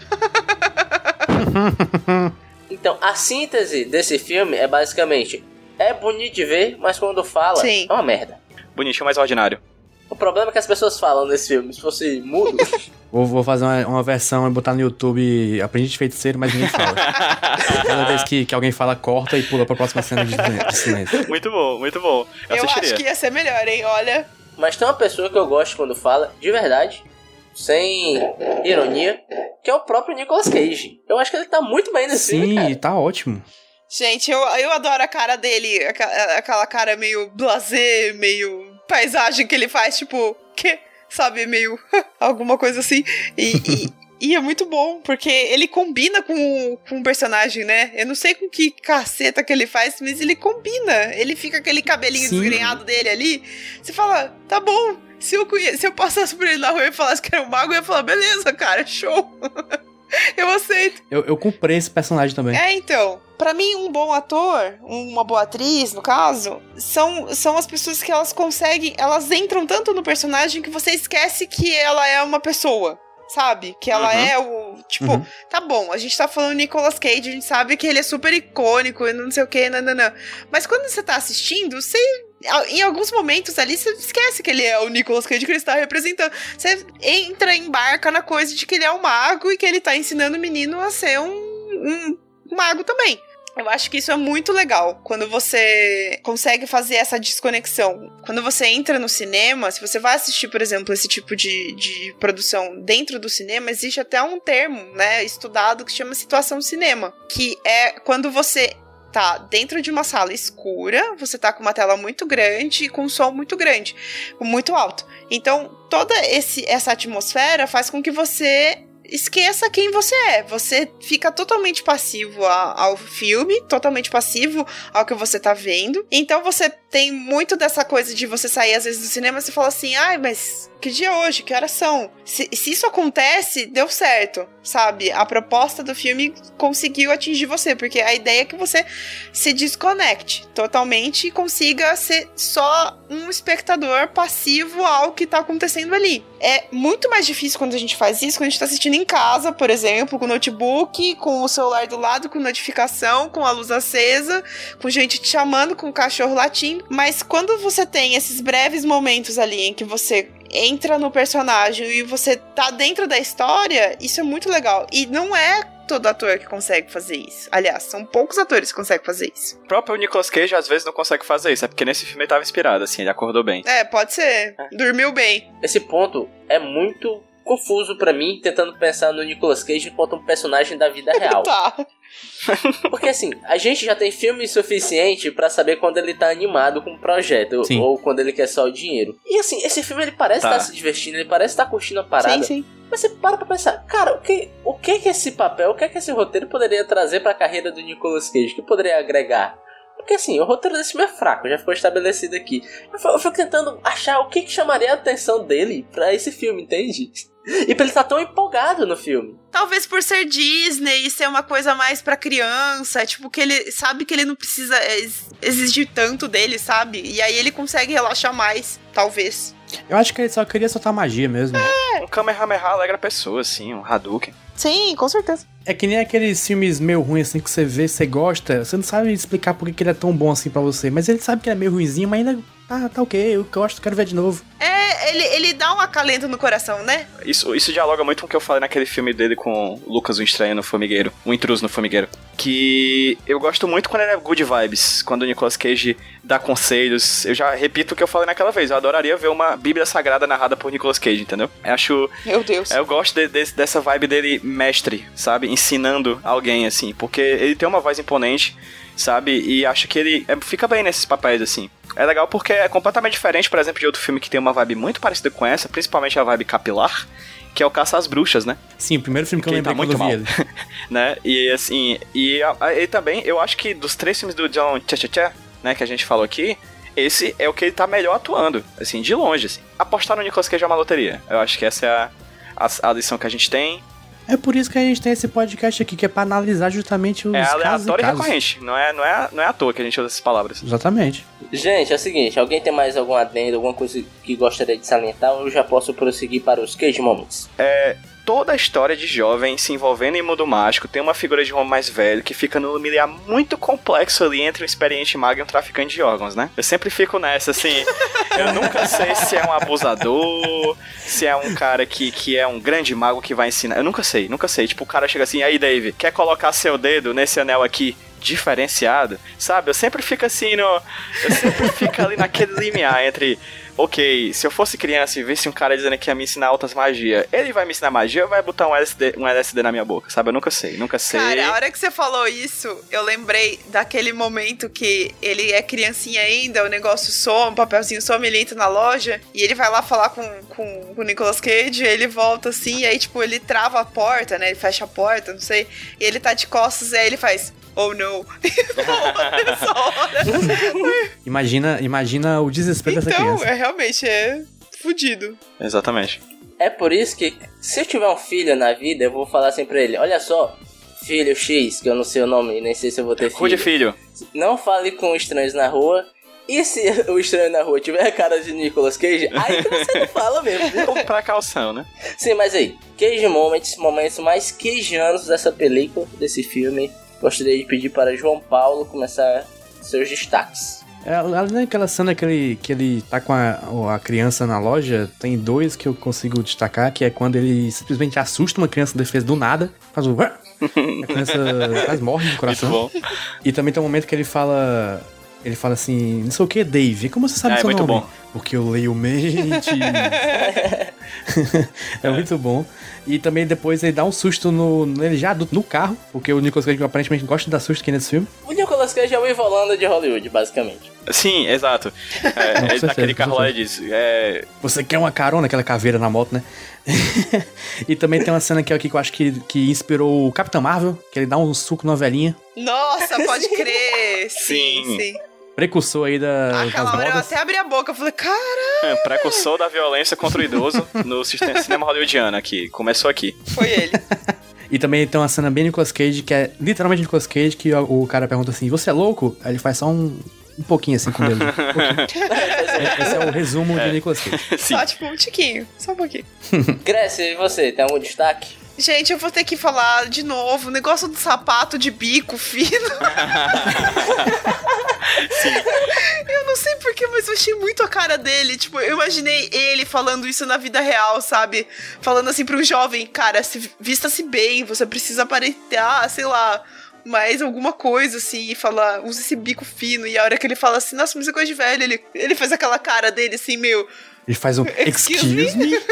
Então, a síntese desse filme é basicamente: é bonito de ver, mas quando fala, Sim. é uma merda. Bonitinho, mas ordinário. O problema é que as pessoas falam nesse filme. Se fosse mudo, <laughs> Vou, vou fazer uma, uma versão e botar no YouTube Aprendi de Feiticeiro, mas ninguém fala. Cada vez que, que alguém fala, corta e pula pra próxima cena de, de silêncio. Muito bom, muito bom. Eu, Eu acho que ia ser melhor, hein? Olha. mas tem uma pessoa que eu gosto quando fala, de verdade, sem ironia, que é o próprio Nicolas Cage. Eu acho que ele tá muito bem nesse filme, Sim, tá ótimo. Gente, eu, eu adoro a cara dele, aquela cara meio blasé, meio paisagem que ele faz, tipo, que? Sabe, meio <laughs> alguma coisa assim. E, e, e é muito bom, porque ele combina com, o- com o personagem, né? Eu não sei com que caceta que ele faz, mas ele combina. Ele fica aquele cabelinho Sim. desgrenhado dele ali. Você fala, tá bom. Se eu, conhe- se eu passasse por ele na rua e falasse que era um mago, eu ia falar, beleza, cara, show. <laughs> <laughs> Eu aceito. Eu, eu comprei esse personagem também. É, então. Pra mim, um bom ator, uma boa atriz, no caso, são, são as pessoas que elas conseguem. Elas entram tanto no personagem que você esquece que ela é uma pessoa. Sabe? Que ela Uhum. é o. Tipo, Uhum. tá bom, a gente tá falando Nicolas Cage, a gente sabe que ele é super icônico e não sei o que, nananã. Mas quando você tá assistindo, você. Em alguns momentos ali, você esquece que ele é o Nicolas Cage que ele está representando. Você entra, embarca na coisa de que ele é um mago e que ele tá ensinando o menino a ser um, um mago também. Eu acho que isso é muito legal quando você consegue fazer essa desconexão. Quando você entra no cinema, se você vai assistir, por exemplo, esse tipo de, de produção dentro do cinema, existe até um termo, né, estudado que chama situação cinema, que é quando você tá dentro de uma sala escura, você tá com uma tela muito grande e com um som muito grande, muito alto. Então, toda esse, essa atmosfera faz com que você esqueça quem você é. Você fica totalmente passivo ao filme, totalmente passivo ao que você tá vendo. Então você tem muito dessa coisa de você sair às vezes do cinema e você fala assim: ai, mas que dia é hoje? Que horas são? Se, se isso acontece, deu certo, sabe? A proposta do filme conseguiu atingir você, porque a ideia é que você se desconecte totalmente e consiga ser só um espectador passivo ao que tá acontecendo ali. É muito mais difícil quando a gente faz isso, quando a gente tá assistindo em casa, por exemplo, com o notebook, com o celular do lado, com notificação, com a luz acesa, com gente te chamando, com o cachorro latindo. Mas quando você tem esses breves momentos ali em que você entra no personagem e você tá dentro da história, isso é muito legal. E não é todo ator que consegue fazer isso. Aliás, são poucos atores que conseguem fazer isso. O próprio Nicolas Cage às vezes não consegue fazer isso, é porque nesse filme ele tava inspirado, assim, ele acordou bem. É, pode ser. Dormiu bem. Esse ponto é muito confuso pra mim, tentando pensar no Nicolas Cage enquanto um personagem da vida <laughs> real. Tá. <laughs> Porque assim, a gente já tem filme suficiente pra saber quando ele tá animado com um projeto Sim. ou quando ele quer só o dinheiro. E assim, esse filme ele parece Tá. estar se divertindo, ele parece estar curtindo a parada. Sim, sim. Mas você para pra pensar, cara, o que, o que que esse papel, o que que esse roteiro poderia trazer pra carreira do Nicolas Cage? O que poderia agregar? Porque assim, o roteiro desse filme é fraco, já ficou estabelecido aqui. Eu fico, eu fico tentando achar o que, que chamaria a atenção dele pra esse filme, entende? E pra ele estar tão empolgado no filme. Talvez por ser Disney e ser uma coisa mais pra criança, tipo, que ele sabe que ele não precisa ex- exigir tanto dele, sabe? E aí ele consegue relaxar mais, talvez. Eu acho que ele só queria soltar magia mesmo. Um Kamehameha alegra a pessoa, assim, um Hadouken. Sim, com certeza. É que nem aqueles filmes meio ruins assim que você vê, você gosta, você não sabe explicar por que ele é tão bom assim pra você, mas ele sabe que ele é meio ruinzinho, mas ainda tá, tá ok, eu gosto, quero ver de novo. É, ele, ele dá um acalento no coração, né? Isso, isso dialoga muito com o que eu falei naquele filme dele com o Lucas, o Estranho no Formigueiro, o Intruso no Formigueiro. Que eu gosto muito quando ele é good vibes, quando o Nicolas Cage dá conselhos. Eu já repito o que eu falei naquela vez, eu adoraria ver uma Bíblia Sagrada narrada por Nicolas Cage, entendeu? Eu acho. Meu Deus. Eu gosto de- de- dessa vibe dele mestre, sabe? Ensinando alguém, assim, porque ele tem uma voz imponente, sabe? E acho que ele é, fica bem nesses papéis, assim. É legal porque é completamente diferente, por exemplo, de outro filme que tem uma vibe muito parecida com essa, principalmente a vibe capilar, que é o Caça às Bruxas, né? Sim, o primeiro filme que eu Que lembrei tá muito mal. ele. <laughs> né? E assim, e ele também, eu acho que dos três filmes do John Tchê, né, que a gente falou aqui, esse é o que ele tá melhor atuando, assim, de longe, assim. Apostar no Nicolas Cage é uma loteria. Eu acho que essa é a, a, a lição que a gente tem. É por isso que a gente tem esse podcast aqui, que é pra analisar justamente os é casos e aleatório e casos. recorrente. Não é, não, é, não é à toa que a gente usa essas palavras. Exatamente. Gente, é o seguinte, alguém tem mais algum adendo, alguma coisa que gostaria de salientar, ou eu já posso prosseguir para os Cage Moments. Toda a história de jovem se envolvendo em mundo mágico tem uma figura de um homem mais velho que fica no limiar muito complexo ali entre um experiente mago e um traficante de órgãos, né? Eu sempre fico nessa, assim. <laughs> eu nunca sei se é um abusador, se é um cara que, que é um grande mago que vai ensinar. Eu nunca sei, nunca sei. Tipo, o cara chega assim, aí, Dave, quer colocar seu dedo nesse anel aqui? Diferenciado, sabe? Eu sempre fico assim no. Eu sempre fico ali naquele limiar entre ok, se eu fosse criança e visse um cara dizendo que ia me ensinar altas magias, ele vai me ensinar magia ou vai botar um LSD, um LSD na minha boca, sabe? Eu nunca sei, nunca sei. Cara, a hora que você falou isso, eu lembrei daquele momento que ele é criancinha ainda, o negócio some, o papelzinho some, ele entra na loja e ele vai lá falar com, com, com o Nicolas Cage, ele volta assim, e aí, tipo, ele trava a porta, né? Ele fecha a porta, não sei, e ele tá de costas, e aí ele faz. Oh <laughs> hora. <laughs> Imagina, imagina o desespero dessa Então, criança. é realmente é fudido. Exatamente. É por isso que, se eu tiver um filho na vida, eu vou falar assim pra ele: olha só, filho X, que eu não sei o nome, nem sei se eu vou ter Cuide, filho. filho. Não fale com estranhos na rua. E se <laughs> o estranho na rua tiver a cara de Nicolas Cage, aí que você não <laughs> fala mesmo. viu? Com precaução, né? Sim, mas aí, Cage Moments, momentos mais cageanos dessa película, desse filme. Gostaria de pedir para João Paulo começar seus destaques. É, além daquela cena que ele, que ele tá com a, a criança na loja, tem dois que eu consigo destacar, que é quando ele simplesmente assusta uma criança defesa do nada, faz um... <laughs> A criança quase morre do coração. E também tem um momento que ele fala. Ele fala assim, não sei o que, Dave. Como você sabe Ah, é seu muito nome? bom. Porque eu leio mente. <laughs> é muito bom. E também depois ele dá um susto no, nele já adulto no carro, porque o Nicolas Cage aparentemente gosta de dar susto aqui nesse filme. O Nicolas Cage é o Ivolanda de Hollywood, basicamente. Sim, exato. <laughs> É, ele certeza, naquele com carro lá ele diz: é, Você quer uma carona, aquela caveira na moto, né? <laughs> e também tem uma cena que, é aqui que eu acho que, que inspirou o Capitão Marvel, que ele dá um suco numa velhinha. Nossa, pode crer. Sim, Sim. sim. Precursor aí da, Aquela das hora eu até abri a boca. Eu falei, cara, é, precursor da violência contra o idoso no sistema, <laughs> cinema hollywoodiano aqui. Começou aqui. foi ele. <laughs> E também tem uma cena bem Nicolas Cage, que é literalmente Nicolas Cage, que o, o cara pergunta assim, você é louco? Aí ele faz só um, um pouquinho assim com o dedo. Um pouquinho. É- <laughs> Esse é o resumo de Nicolas Cage. Sim. Só tipo um tiquinho. Só um pouquinho. Grécia, e você, tem algum destaque? Gente, eu vou ter que falar de novo. O negócio do sapato de bico fino. Eu não sei porquê, mas eu achei muito a cara dele. Tipo, eu imaginei ele falando isso na vida real, sabe? Falando assim pra um jovem, cara, se, vista-se bem, você precisa aparentar, sei lá, mais alguma coisa, assim, e falar, usa esse bico fino. E a hora que ele fala assim, nossa, mas é coisa de velho, ele, ele faz aquela cara dele assim, meio. Ele faz um Excuse excuse me? <laughs>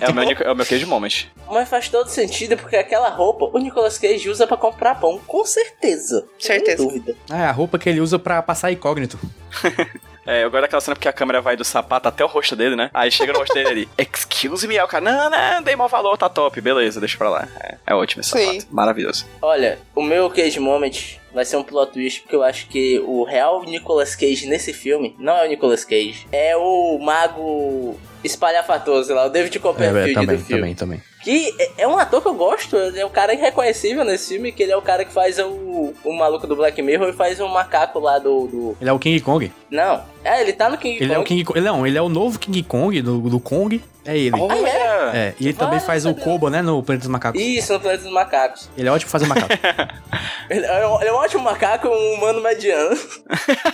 É o meu, Nico- é o meu cage moment. Mas faz todo sentido, porque aquela roupa o Nicolas Cage usa pra comprar pão, com certeza. Certeza. Sem dúvida. Ah, é a roupa que ele usa pra passar incógnito. <laughs> É, eu gosto daquela cena porque a câmera vai do sapato até o rosto dele, né? Aí chega no rosto dele ali, <laughs> excuse me, aí o cara, não, não, dei mau valor, tá top, beleza, deixa pra lá. É, é ótimo esse Sim. sapato, maravilhoso. Olha, o meu Cage Moment vai ser um plot twist, porque eu acho que o real Nicolas Cage nesse filme não é o Nicolas Cage, é o mago espalhafatoso lá, o David É, Copperfield é, também, do filme. também, também. Que é- é um ator que eu gosto, ele é um cara irreconhecível nesse filme, que ele é o cara que faz o, o maluco do Black Mirror e faz o macaco lá do... do... Ele é o King Kong. Não, é, ele tá no King Ele é o Kong. King Kong. Ele, não, ele é o novo King Kong do, do Kong. É ele. Ah, é? É, e ele também faz o. Koba, né, no Planeta dos Macacos. Isso, no Planeta dos Macacos. Ele é ótimo fazer macaco. <laughs> Ele é um, ele é um ótimo macaco, um humano mediano. <laughs>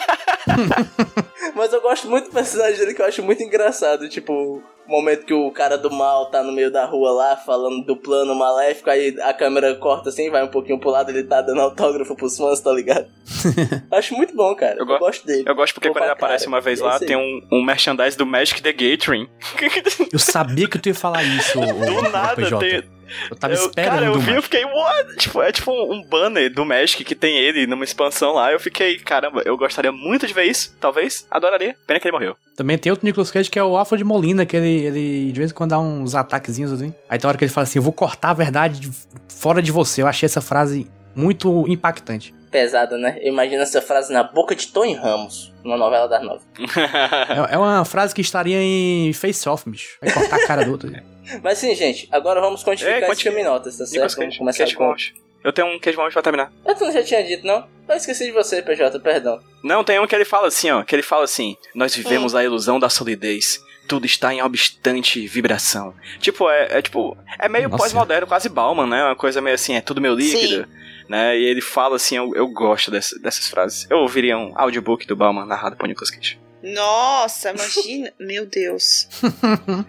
<laughs> Mas eu gosto muito do personagem dele, que eu acho muito engraçado. Tipo, o momento que o cara do mal tá no meio da rua lá, falando do plano maléfico, aí a câmera corta assim, vai um pouquinho pro lado, ele tá dando autógrafo pros fãs, tá ligado? <laughs> acho muito bom, cara. Eu, Eu go- gosto dele. Eu gosto porque Opa, quando ele aparece cara, uma vez lá, tem um, um merchandise do Magic the Gathering. Eu sabia que tu ia falar isso, o, <laughs> Do o nada, PJ. tem, Eu tava eu, esperando, Cara, eu vi, eu fiquei, what? Tipo, é tipo um, banner do Magic que tem ele numa expansão lá. Eu fiquei, caramba, eu gostaria muito de ver isso, talvez. Adoraria. Pena que ele morreu. Também tem outro Nicolas Cage que é o de Molina, que ele, ele de vez em quando dá uns ataquezinhos assim. Aí tem hora que ele fala assim: Eu vou cortar a verdade de- fora de você. Eu achei essa frase muito impactante. Pesada, né? Imagina essa frase na boca de Tony Ramos, numa novela das nove. <laughs> É, é uma frase que estaria em Face Off, bicho. Vai cortar a cara do outro. <laughs> Mas sim, gente, agora vamos quantificar É, filme em notas, tá certo? Vamos começar Cage com... Eu tenho um Cage Moment pra terminar. Ah, tu não já tinha dito, não? Eu esqueci de você, PJ, perdão. Não, tem um que ele fala assim, ó. Que ele fala assim: Nós vivemos a ilusão da solidez. Tudo está em obstante vibração. Tipo, é, é tipo. É meio pós-moderno, quase Bauman, né? Uma coisa meio assim, é tudo meu líquido. Né? E ele fala assim, eu, eu gosto dessa- dessas frases. Eu ouviria um audiobook do Bauman narrado por Nicolas Cage. Nossa, imagina. <laughs> Meu Deus.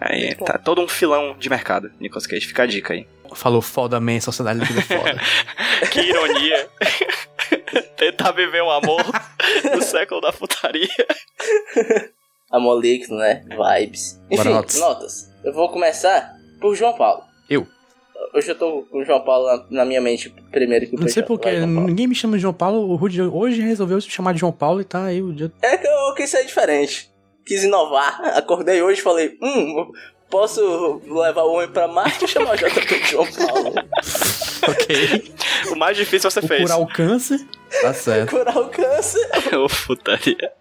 Aí Muito bom. tá todo um filão de mercado, Nicolas Cage. Fica a dica aí. Falou foda man, sociedade líquida é foda. <laughs> Que ironia. <laughs> Tentar viver um amor do século da putaria. Amor líquido, né? Vibes. Enfim, notas. notas. Eu vou começar por João Paulo. Eu. Hoje eu tô com o João Paulo na, na minha mente primeiro que o Não sei Paulo. ninguém me chama de João Paulo. O Rudy hoje resolveu se chamar de João Paulo e tá aí o dia. É que eu quis ser diferente. Quis inovar. Acordei hoje e falei, hum, posso levar o homem pra Marte e chamar o JP de <laughs> João Paulo. Ok. <laughs> O mais difícil você Vou fez. curar o câncer. Tá certo. Curar o câncer. <laughs> Ô, putaria.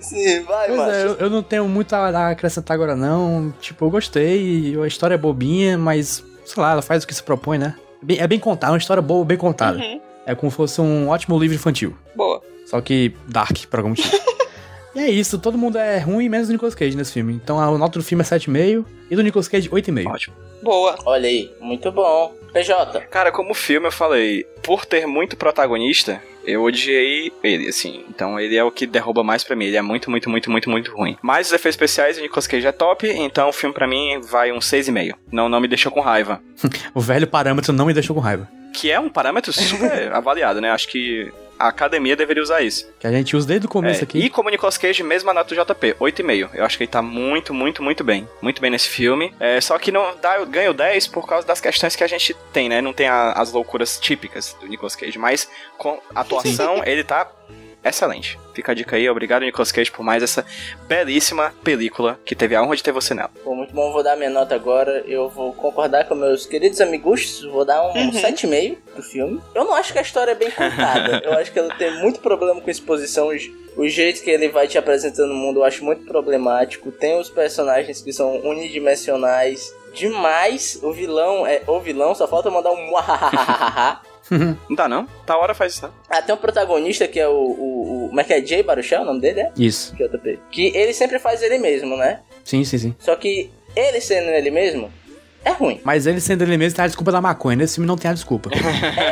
Sim, vai, Pois é, eu, eu não tenho muito a a acrescentar agora não. Tipo, eu gostei, a história é bobinha, mas, sei lá, ela faz o que se propõe, né? É bem, é bem contada, é uma história boa, bem contada. Uhum. É como se fosse um ótimo livro infantil. Boa. Só que dark, por algum motivo. <laughs> e é isso, todo mundo é ruim, menos o Nicolas Cage nesse filme. Então a nota do filme é 7,5 e do Nicolas Cage 8,5. Ótimo. Boa. Olha aí, muito bom. PJ, Cara, como filme eu falei, por ter muito protagonista, eu odiei ele, assim. Então ele é o que derruba mais pra mim. Ele é muito, muito, muito, muito, muito ruim. Mas os efeitos especiais, o Nicolas Cage é top, então o filme pra mim vai um 6,5. Não, não me deixou com raiva. <laughs> O velho parâmetro não me deixou com raiva. Que é um parâmetro super <laughs> avaliado, né? Acho que a academia deveria usar isso. Que a gente usa desde o começo É, aqui. E como Nicolas Cage, mesma nota do JP, 8,5. Eu acho que ele tá muito, muito, muito bem. Muito bem nesse filme. É, só que não dá, eu ganho 10 por causa das questões que a gente tem, né? Não tem a- as loucuras típicas do Nicolas Cage. Mas com a atuação, ele tá excelente. Fica a dica aí. Obrigado, Nicolas Cage, por mais essa belíssima película que teve a honra de ter você nela. Pô, muito bom, vou dar minha nota agora. Eu vou concordar com meus queridos amigos, vou dar um Uhum. 7,5 pro filme. Eu não acho que a história é bem contada. <laughs> eu acho que ela tem muito problema com exposição. Os- O jeito que ele vai te apresentando o mundo eu acho muito problemático. Tem os personagens que são unidimensionais demais. O vilão é o vilão, só falta mandar um. <laughs> <laughs> Não dá, não? Tá hora faz isso, não. Ah, tem um protagonista que é o. o, o como é que é? Jay Baruchel, o nome dele é? Isso. JP. Que ele sempre faz ele mesmo, né? Sim, sim, sim. Só que ele sendo ele mesmo é ruim. Mas ele sendo ele mesmo tem a desculpa da maconha. Nesse filme não tem a desculpa. <laughs>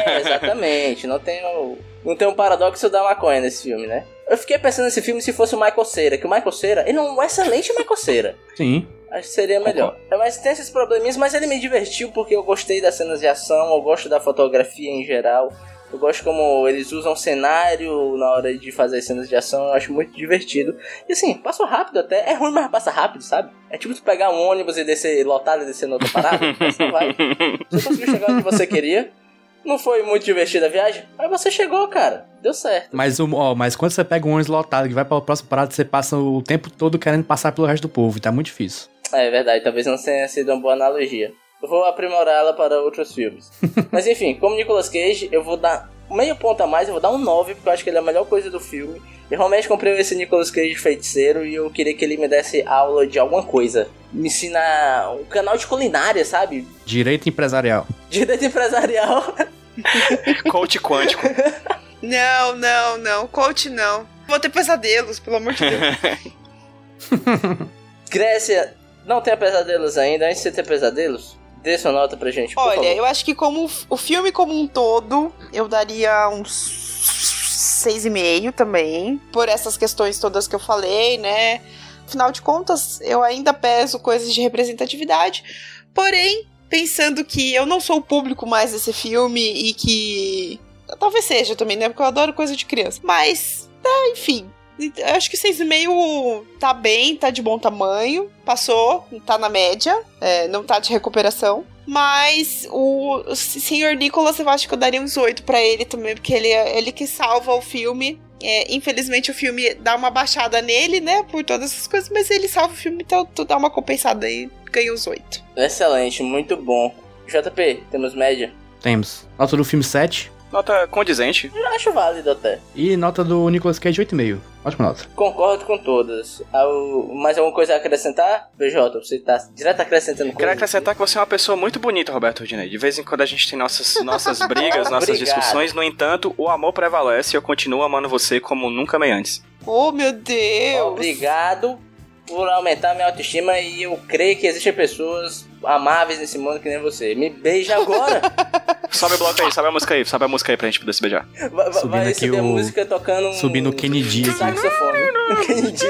É, exatamente. Não tem o, não tem um paradoxo da maconha nesse filme, né? Eu fiquei pensando nesse filme se fosse o Michael Cera, que o Michael Cera, ele é um excelente Michael Cera. Sim. Acho que seria melhor. É, mas tem esses probleminhas, mas ele me divertiu porque eu gostei das cenas de ação, eu gosto da fotografia em geral. Eu gosto como eles usam cenário na hora de fazer as cenas de ação, eu acho muito divertido. E assim, passou rápido até. É ruim, mas passa rápido, sabe? É tipo tu pegar um ônibus e descer lotado e descer na outra parada. você <laughs> vai. Você conseguiu chegar onde você queria. Não foi muito divertida a viagem? Aí você chegou, cara. Deu certo. Mas, o- ó, mas quando você pega um ônibus lotado que vai pra próxima parada, você passa o tempo todo querendo passar pelo resto do povo. E tá muito difícil. É verdade, talvez não tenha sido uma boa analogia. Eu vou aprimorá-la para outros filmes. <laughs> Mas enfim, como Nicolas Cage, eu vou dar meio ponto a mais, eu vou dar um 9, porque eu acho que ele é a melhor coisa do filme. Eu realmente comprei esse Nicolas Cage feiticeiro e eu queria que ele me desse aula de alguma coisa. Me ensina um canal de culinária, sabe? Direito empresarial. <laughs> Direito empresarial. Coach quântico. <laughs> Não, não, não. Coach, não. Vou ter pesadelos, pelo amor de Deus. Grécia, não tenha pesadelos ainda. Antes de você ter pesadelos, dê sua nota pra gente, por Olha, favor. eu acho que como o filme como um todo, eu daria uns 6,5 também. Por essas questões todas que eu falei, né? Afinal de contas, eu ainda peso coisas de representatividade. Porém, pensando que eu não sou o público mais desse filme e que. Talvez seja também, né? Porque eu adoro coisa de criança. Mas, tá, enfim. Eu acho que 6,5 tá bem, tá de bom tamanho. Passou, tá na média. é, não tá de recuperação. Mas o, o Sr. Nicholas, eu acho que eu daria uns 8 pra ele também, porque ele é ele que salva o filme. É, infelizmente o filme dá uma baixada nele, né? Por todas essas coisas, mas ele salva o filme, então tu dá uma compensada aí, ganha os 8. Excelente, muito bom. JP, temos média? Temos. Nota do filme 7. Nota condizente. Eu acho válido até. E nota do Nicolas Cage 8,5. Ótima nota. Concordo com todas. Mais alguma coisa a acrescentar? PJ, você tá direto acrescentando coisa. Quero acrescentar que você é uma pessoa muito bonita, Roberto Rodinei. De vez em quando a gente tem nossas, nossas brigas, nossas Obrigado. discussões. No entanto, o amor prevalece e eu continuo amando você como nunca amei antes. Oh, meu Deus! Obrigado por aumentar minha autoestima e eu creio que existem pessoas amáveis nesse mundo que nem você. Me beija agora. <laughs> Sobe o bloco aí, sobe a música aí, sobe a música aí pra gente poder se beijar. vai vai- Subindo vai aqui receber a o- música tocando um... subindo o Kennedy aqui. Saxofone. Kennedy.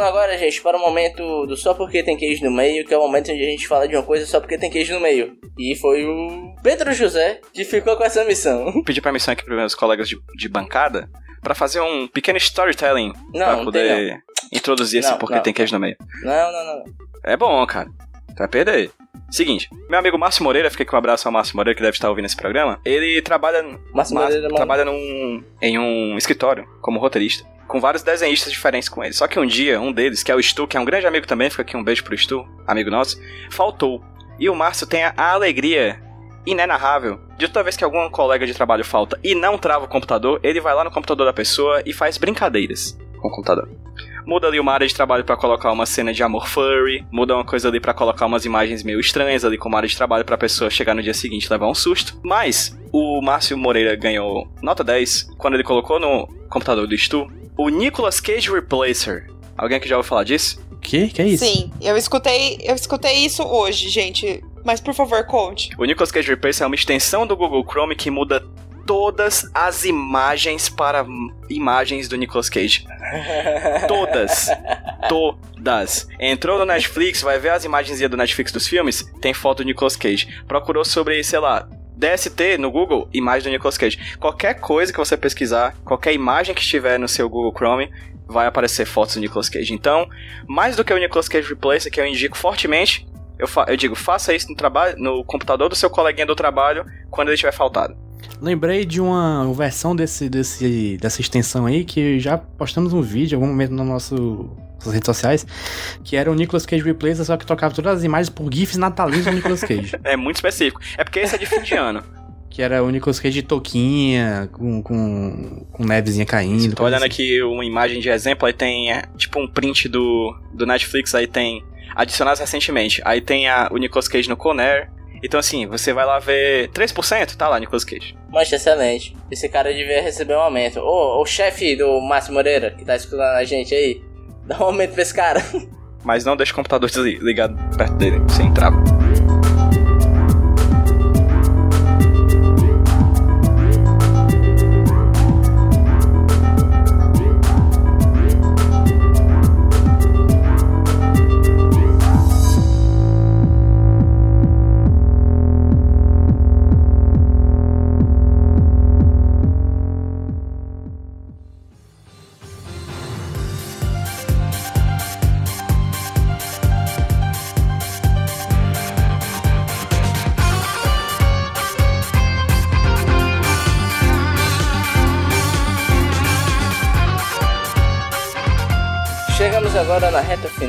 Voltando agora, gente, para o momento do Só Porque Tem Queijo no Meio, que é o momento onde a gente fala de uma coisa só porque tem queijo no meio. E foi o Pedro José que ficou com essa missão. Pedi permissão aqui para meus colegas de, de bancada para fazer um pequeno storytelling Não, não poder introduzir esse Não, porque não. tem queijo no meio. Não, não, não. É bom, cara. Vai perder. Seguinte, meu amigo Márcio Moreira, fiquei com um abraço ao Márcio Moreira, que deve estar ouvindo esse programa. Ele trabalha, Márcio Moreira, mano. trabalha num, em um escritório como roteirista, com vários desenhistas diferentes com ele. Só que um dia, um deles, que é o Stu, que é um grande amigo também, fica aqui um beijo pro Stu, amigo nosso, faltou. E o Márcio tem a alegria inenarrável de toda vez que algum colega de trabalho falta e não trava o computador, ele vai lá no computador da pessoa e faz brincadeiras com o computador. Muda ali uma área de trabalho pra colocar uma cena de amor furry, muda uma coisa ali pra colocar umas imagens meio estranhas ali como área de trabalho pra pessoa chegar no dia seguinte e levar um susto. Mas o Márcio Moreira ganhou nota 10 quando ele colocou no computador do Stu o Nicolas Cage Replacer. Alguém que já ouviu falar disso? Que? Que é isso? Sim, eu escutei, eu escutei isso hoje, gente. Mas por favor, conte. O Nicolas Cage Replacer é uma extensão do Google Chrome que muda todas as imagens para imagens do Nicolas Cage. Todas. Todas. Entrou no Netflix, vai ver as imagens do Netflix dos filmes, tem foto do Nicolas Cage. Procurou sobre, sei lá, DST no Google, imagem do Nicolas Cage. Qualquer coisa que você pesquisar, qualquer imagem que estiver no seu Google Chrome, vai aparecer fotos do Nicolas Cage. Então, mais do que o Nicolas Cage Replacer, que eu indico fortemente, eu, eu digo, faça isso no, no computador do seu coleguinha do trabalho quando ele estiver faltado. Lembrei de uma versão desse, desse, dessa extensão aí que já postamos um vídeo em algum momento no nosso nossas redes sociais, que era o Nicolas Cage Replacer, só que tocava todas as imagens por GIFs natalinos do Nicolas Cage. <laughs> É muito específico. É porque esse é de fim de ano. <laughs> que era o Nicolas Cage de touquinha, com, com, com nevezinha caindo. Tô olhando assim. aqui uma imagem de exemplo, aí tem é, tipo um print do, do Netflix, aí tem adicionados recentemente. Aí tem a, o Nicolas Cage no Conair. Então assim, você vai lá ver 3%, tá lá Nicolas Cage. Mas excelente. Esse cara devia receber um aumento. Ô, o chefe do Márcio Moreira, que tá escutando a gente aí, <laughs> dá um aumento pra esse cara. Mas não deixa o computador ligado perto dele, sem trava.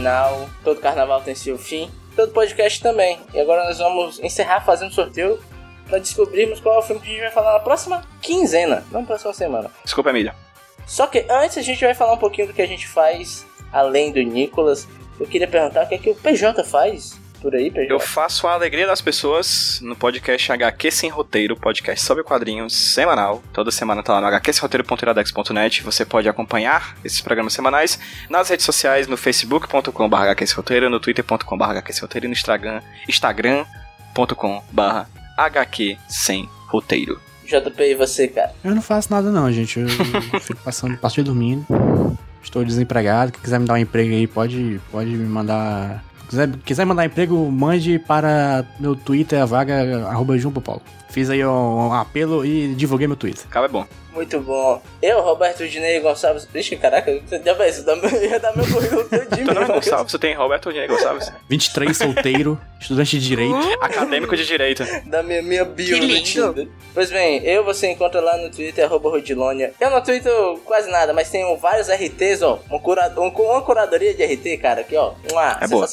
Final. Todo carnaval tem seu fim. Todo podcast também. E agora nós vamos encerrar fazendo sorteio para descobrirmos qual é o filme que a gente vai falar na próxima quinzena, não na próxima semana. Desculpa, Emília. Só que antes a gente vai falar um pouquinho do que a gente faz além do Nicolas. Eu queria perguntar o que é que o PJ faz por aí, PJ. Eu faço a alegria das pessoas no podcast HQ Sem Roteiro, podcast sobre quadrinhos semanal. Toda semana tá lá no hqsemroteiro.iradex.net. Você pode acompanhar esses programas semanais nas redes sociais, no facebook.com.br hqsemroteiro, no twitter.com.br hqsemroteiro e no Instagram, instagram.com.br HQ Sem Roteiro. JP e você, cara. Eu não faço nada não, gente. Eu <laughs> fico passando, passo dia dormindo. Estou desempregado. Quem quiser me dar um emprego aí, pode, pode me mandar. Quiser, quiser mandar emprego, mande para meu Twitter, a vaga, arroba Jumbo Paulo. Fiz aí um, um apelo e divulguei meu Twitter. Acaba é bom. Muito bom. Eu, Roberto Dinei Gonçalves. Ixi, caraca, já vai isso, dá ia <laughs> dar meu currículo todinho. Teu nome é meu. Gonçalves, você tem Roberto Dinei Gonçalves? <laughs> 23, solteiro, estudante de direito. <laughs> Acadêmico de Direito. Da minha, minha bio Que lindo. Pois bem, eu você encontra lá no Twitter, arroba Rodilônia. Eu não tweeto quase nada, mas tenho vários RTs, ó. Um cura, um, uma curadoria de RT, cara, aqui, ó. Mua, É boa.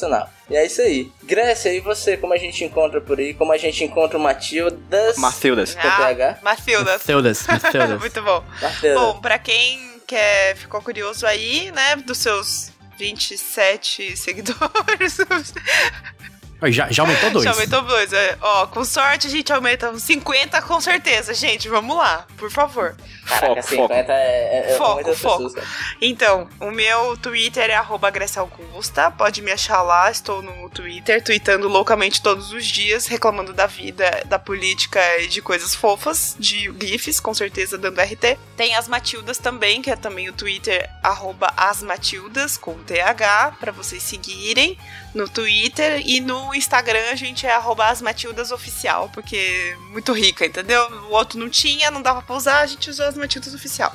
E é isso aí. Grécia, e você, como a gente encontra por aí? Como a gente encontra o Matildas? Matildas. Com PH? Ah, Matildas. Matildas, Matildas. <laughs> Muito bom. Matildas. Bom, pra quem quer, ficou curioso aí, né, dos seus 27 <laughs> seguidores, Já, já aumentou dois. Já aumentou dois. é. Ó, com sorte a gente aumenta uns 50 com certeza, gente. Vamos lá, por favor. Caraca, Foco, foco. 50 é, é, Foco, é muitas foco. pessoas, cara. Então, o meu Twitter é arroba Augusta. Pode me achar lá. Estou no Twitter, tweetando loucamente todos os dias, reclamando da vida, da política e de coisas fofas, de GIFs, com certeza, dando RT. Tem as Matildas também, que é também o Twitter, arroba as Matildas, com TH, pra vocês seguirem no Twitter. E no Instagram a gente é arroba as Matildas Oficial, porque é muito rica, entendeu? O outro não tinha, não dava pra usar, a gente usou as Matildas Oficial.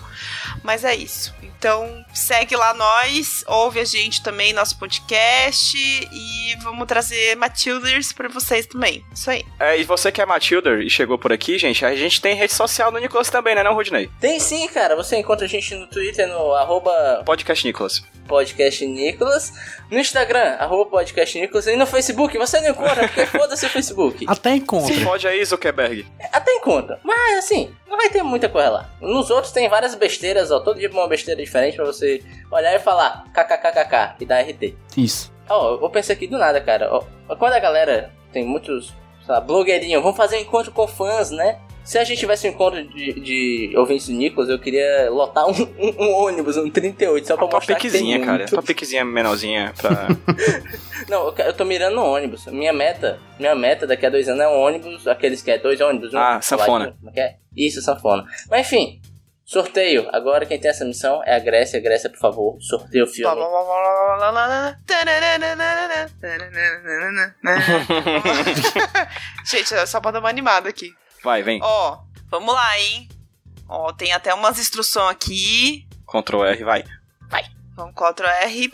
Mas é isso. Então segue lá nós, ouve a gente também, nosso podcast e vamos trazer Matilders pra vocês também. Isso aí. É, e você que é Matilda e chegou por aqui, gente, a gente tem rede social no Nicolas também, né, não, Rudney? Tem sim, cara. Você encontra a gente no Twitter, no arroba Podcast Nicolas. podcast Nicolas, no Instagram, arroba podcast Nicolas, e no Facebook. Você não encontra, porque <laughs> foda-se o Facebook. Até encontra. Pode aí, Zuckerberg. Até encontra. Mas assim, não vai ter muita coisa lá. Nos outros tem várias besteiras, ó. Todo dia uma besteira diferente pra você olhar e falar kkkk e dar RT. Isso. Ó, eu pensei aqui do nada, cara. Ó, quando a galera tem muitos, sei lá, blogueirinhos, vamos fazer um encontro com fãs, né? Se a gente tivesse um encontro de, de ouvintes do Nicolas, eu queria lotar um, um- um ônibus, um 38, só pra Uma mostrar que tem piquezinha, cara. muito. Uma piquezinha menorzinha pra. <laughs> Não, eu, eu tô mirando no ônibus. Minha meta, minha meta daqui a dois anos é um ônibus, aqueles que é dois ônibus. um Ah, sanfona. Como é é? Isso, sanfona. Mas enfim, sorteio. Agora quem tem essa missão é a Grécia. Grécia, por favor, sorteia o filme. Gente, é só pra dar uma animada aqui. Vai, vem. Ó, vamos lá, hein? Ó, tem até umas instruções aqui. Ctrl R, vai. Vamos, Ctrl R.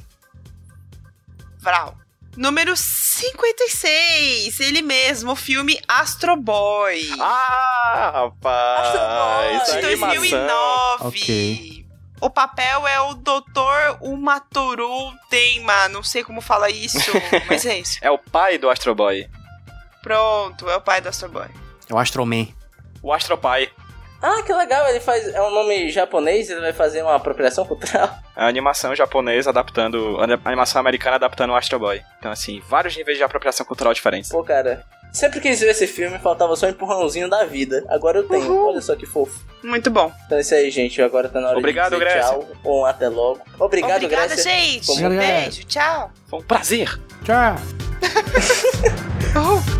Vral. Número 56, ele mesmo, o filme Astro Boy. Ah, rapaz. Astro de Boy. animação. 2009. Ok. O papel é o Dr. Umatoru Tenma, não sei como fala isso, <laughs> mas é isso. É o pai do Astro Boy. Pronto, é o pai do Astro Boy. É o Astroman. O Astro Pai. Ah, que legal, ele faz. É um nome japonês, ele vai fazer uma apropriação cultural. <laughs> A animação japonesa adaptando. A animação americana adaptando o Astro Boy. Então, assim, vários níveis de apropriação cultural diferentes. Pô, cara. Sempre quis ver esse filme, faltava só um empurrãozinho da vida. Agora eu tenho, olha só que fofo. Muito bom. Então é isso aí, gente. Agora tá na hora Obrigado, de dizer Grécia. tchau. Ou um até logo. Obrigado, Obrigada, Grécia. gente. Como- Um beijo, tchau. Foi um prazer. Tchau. <laughs>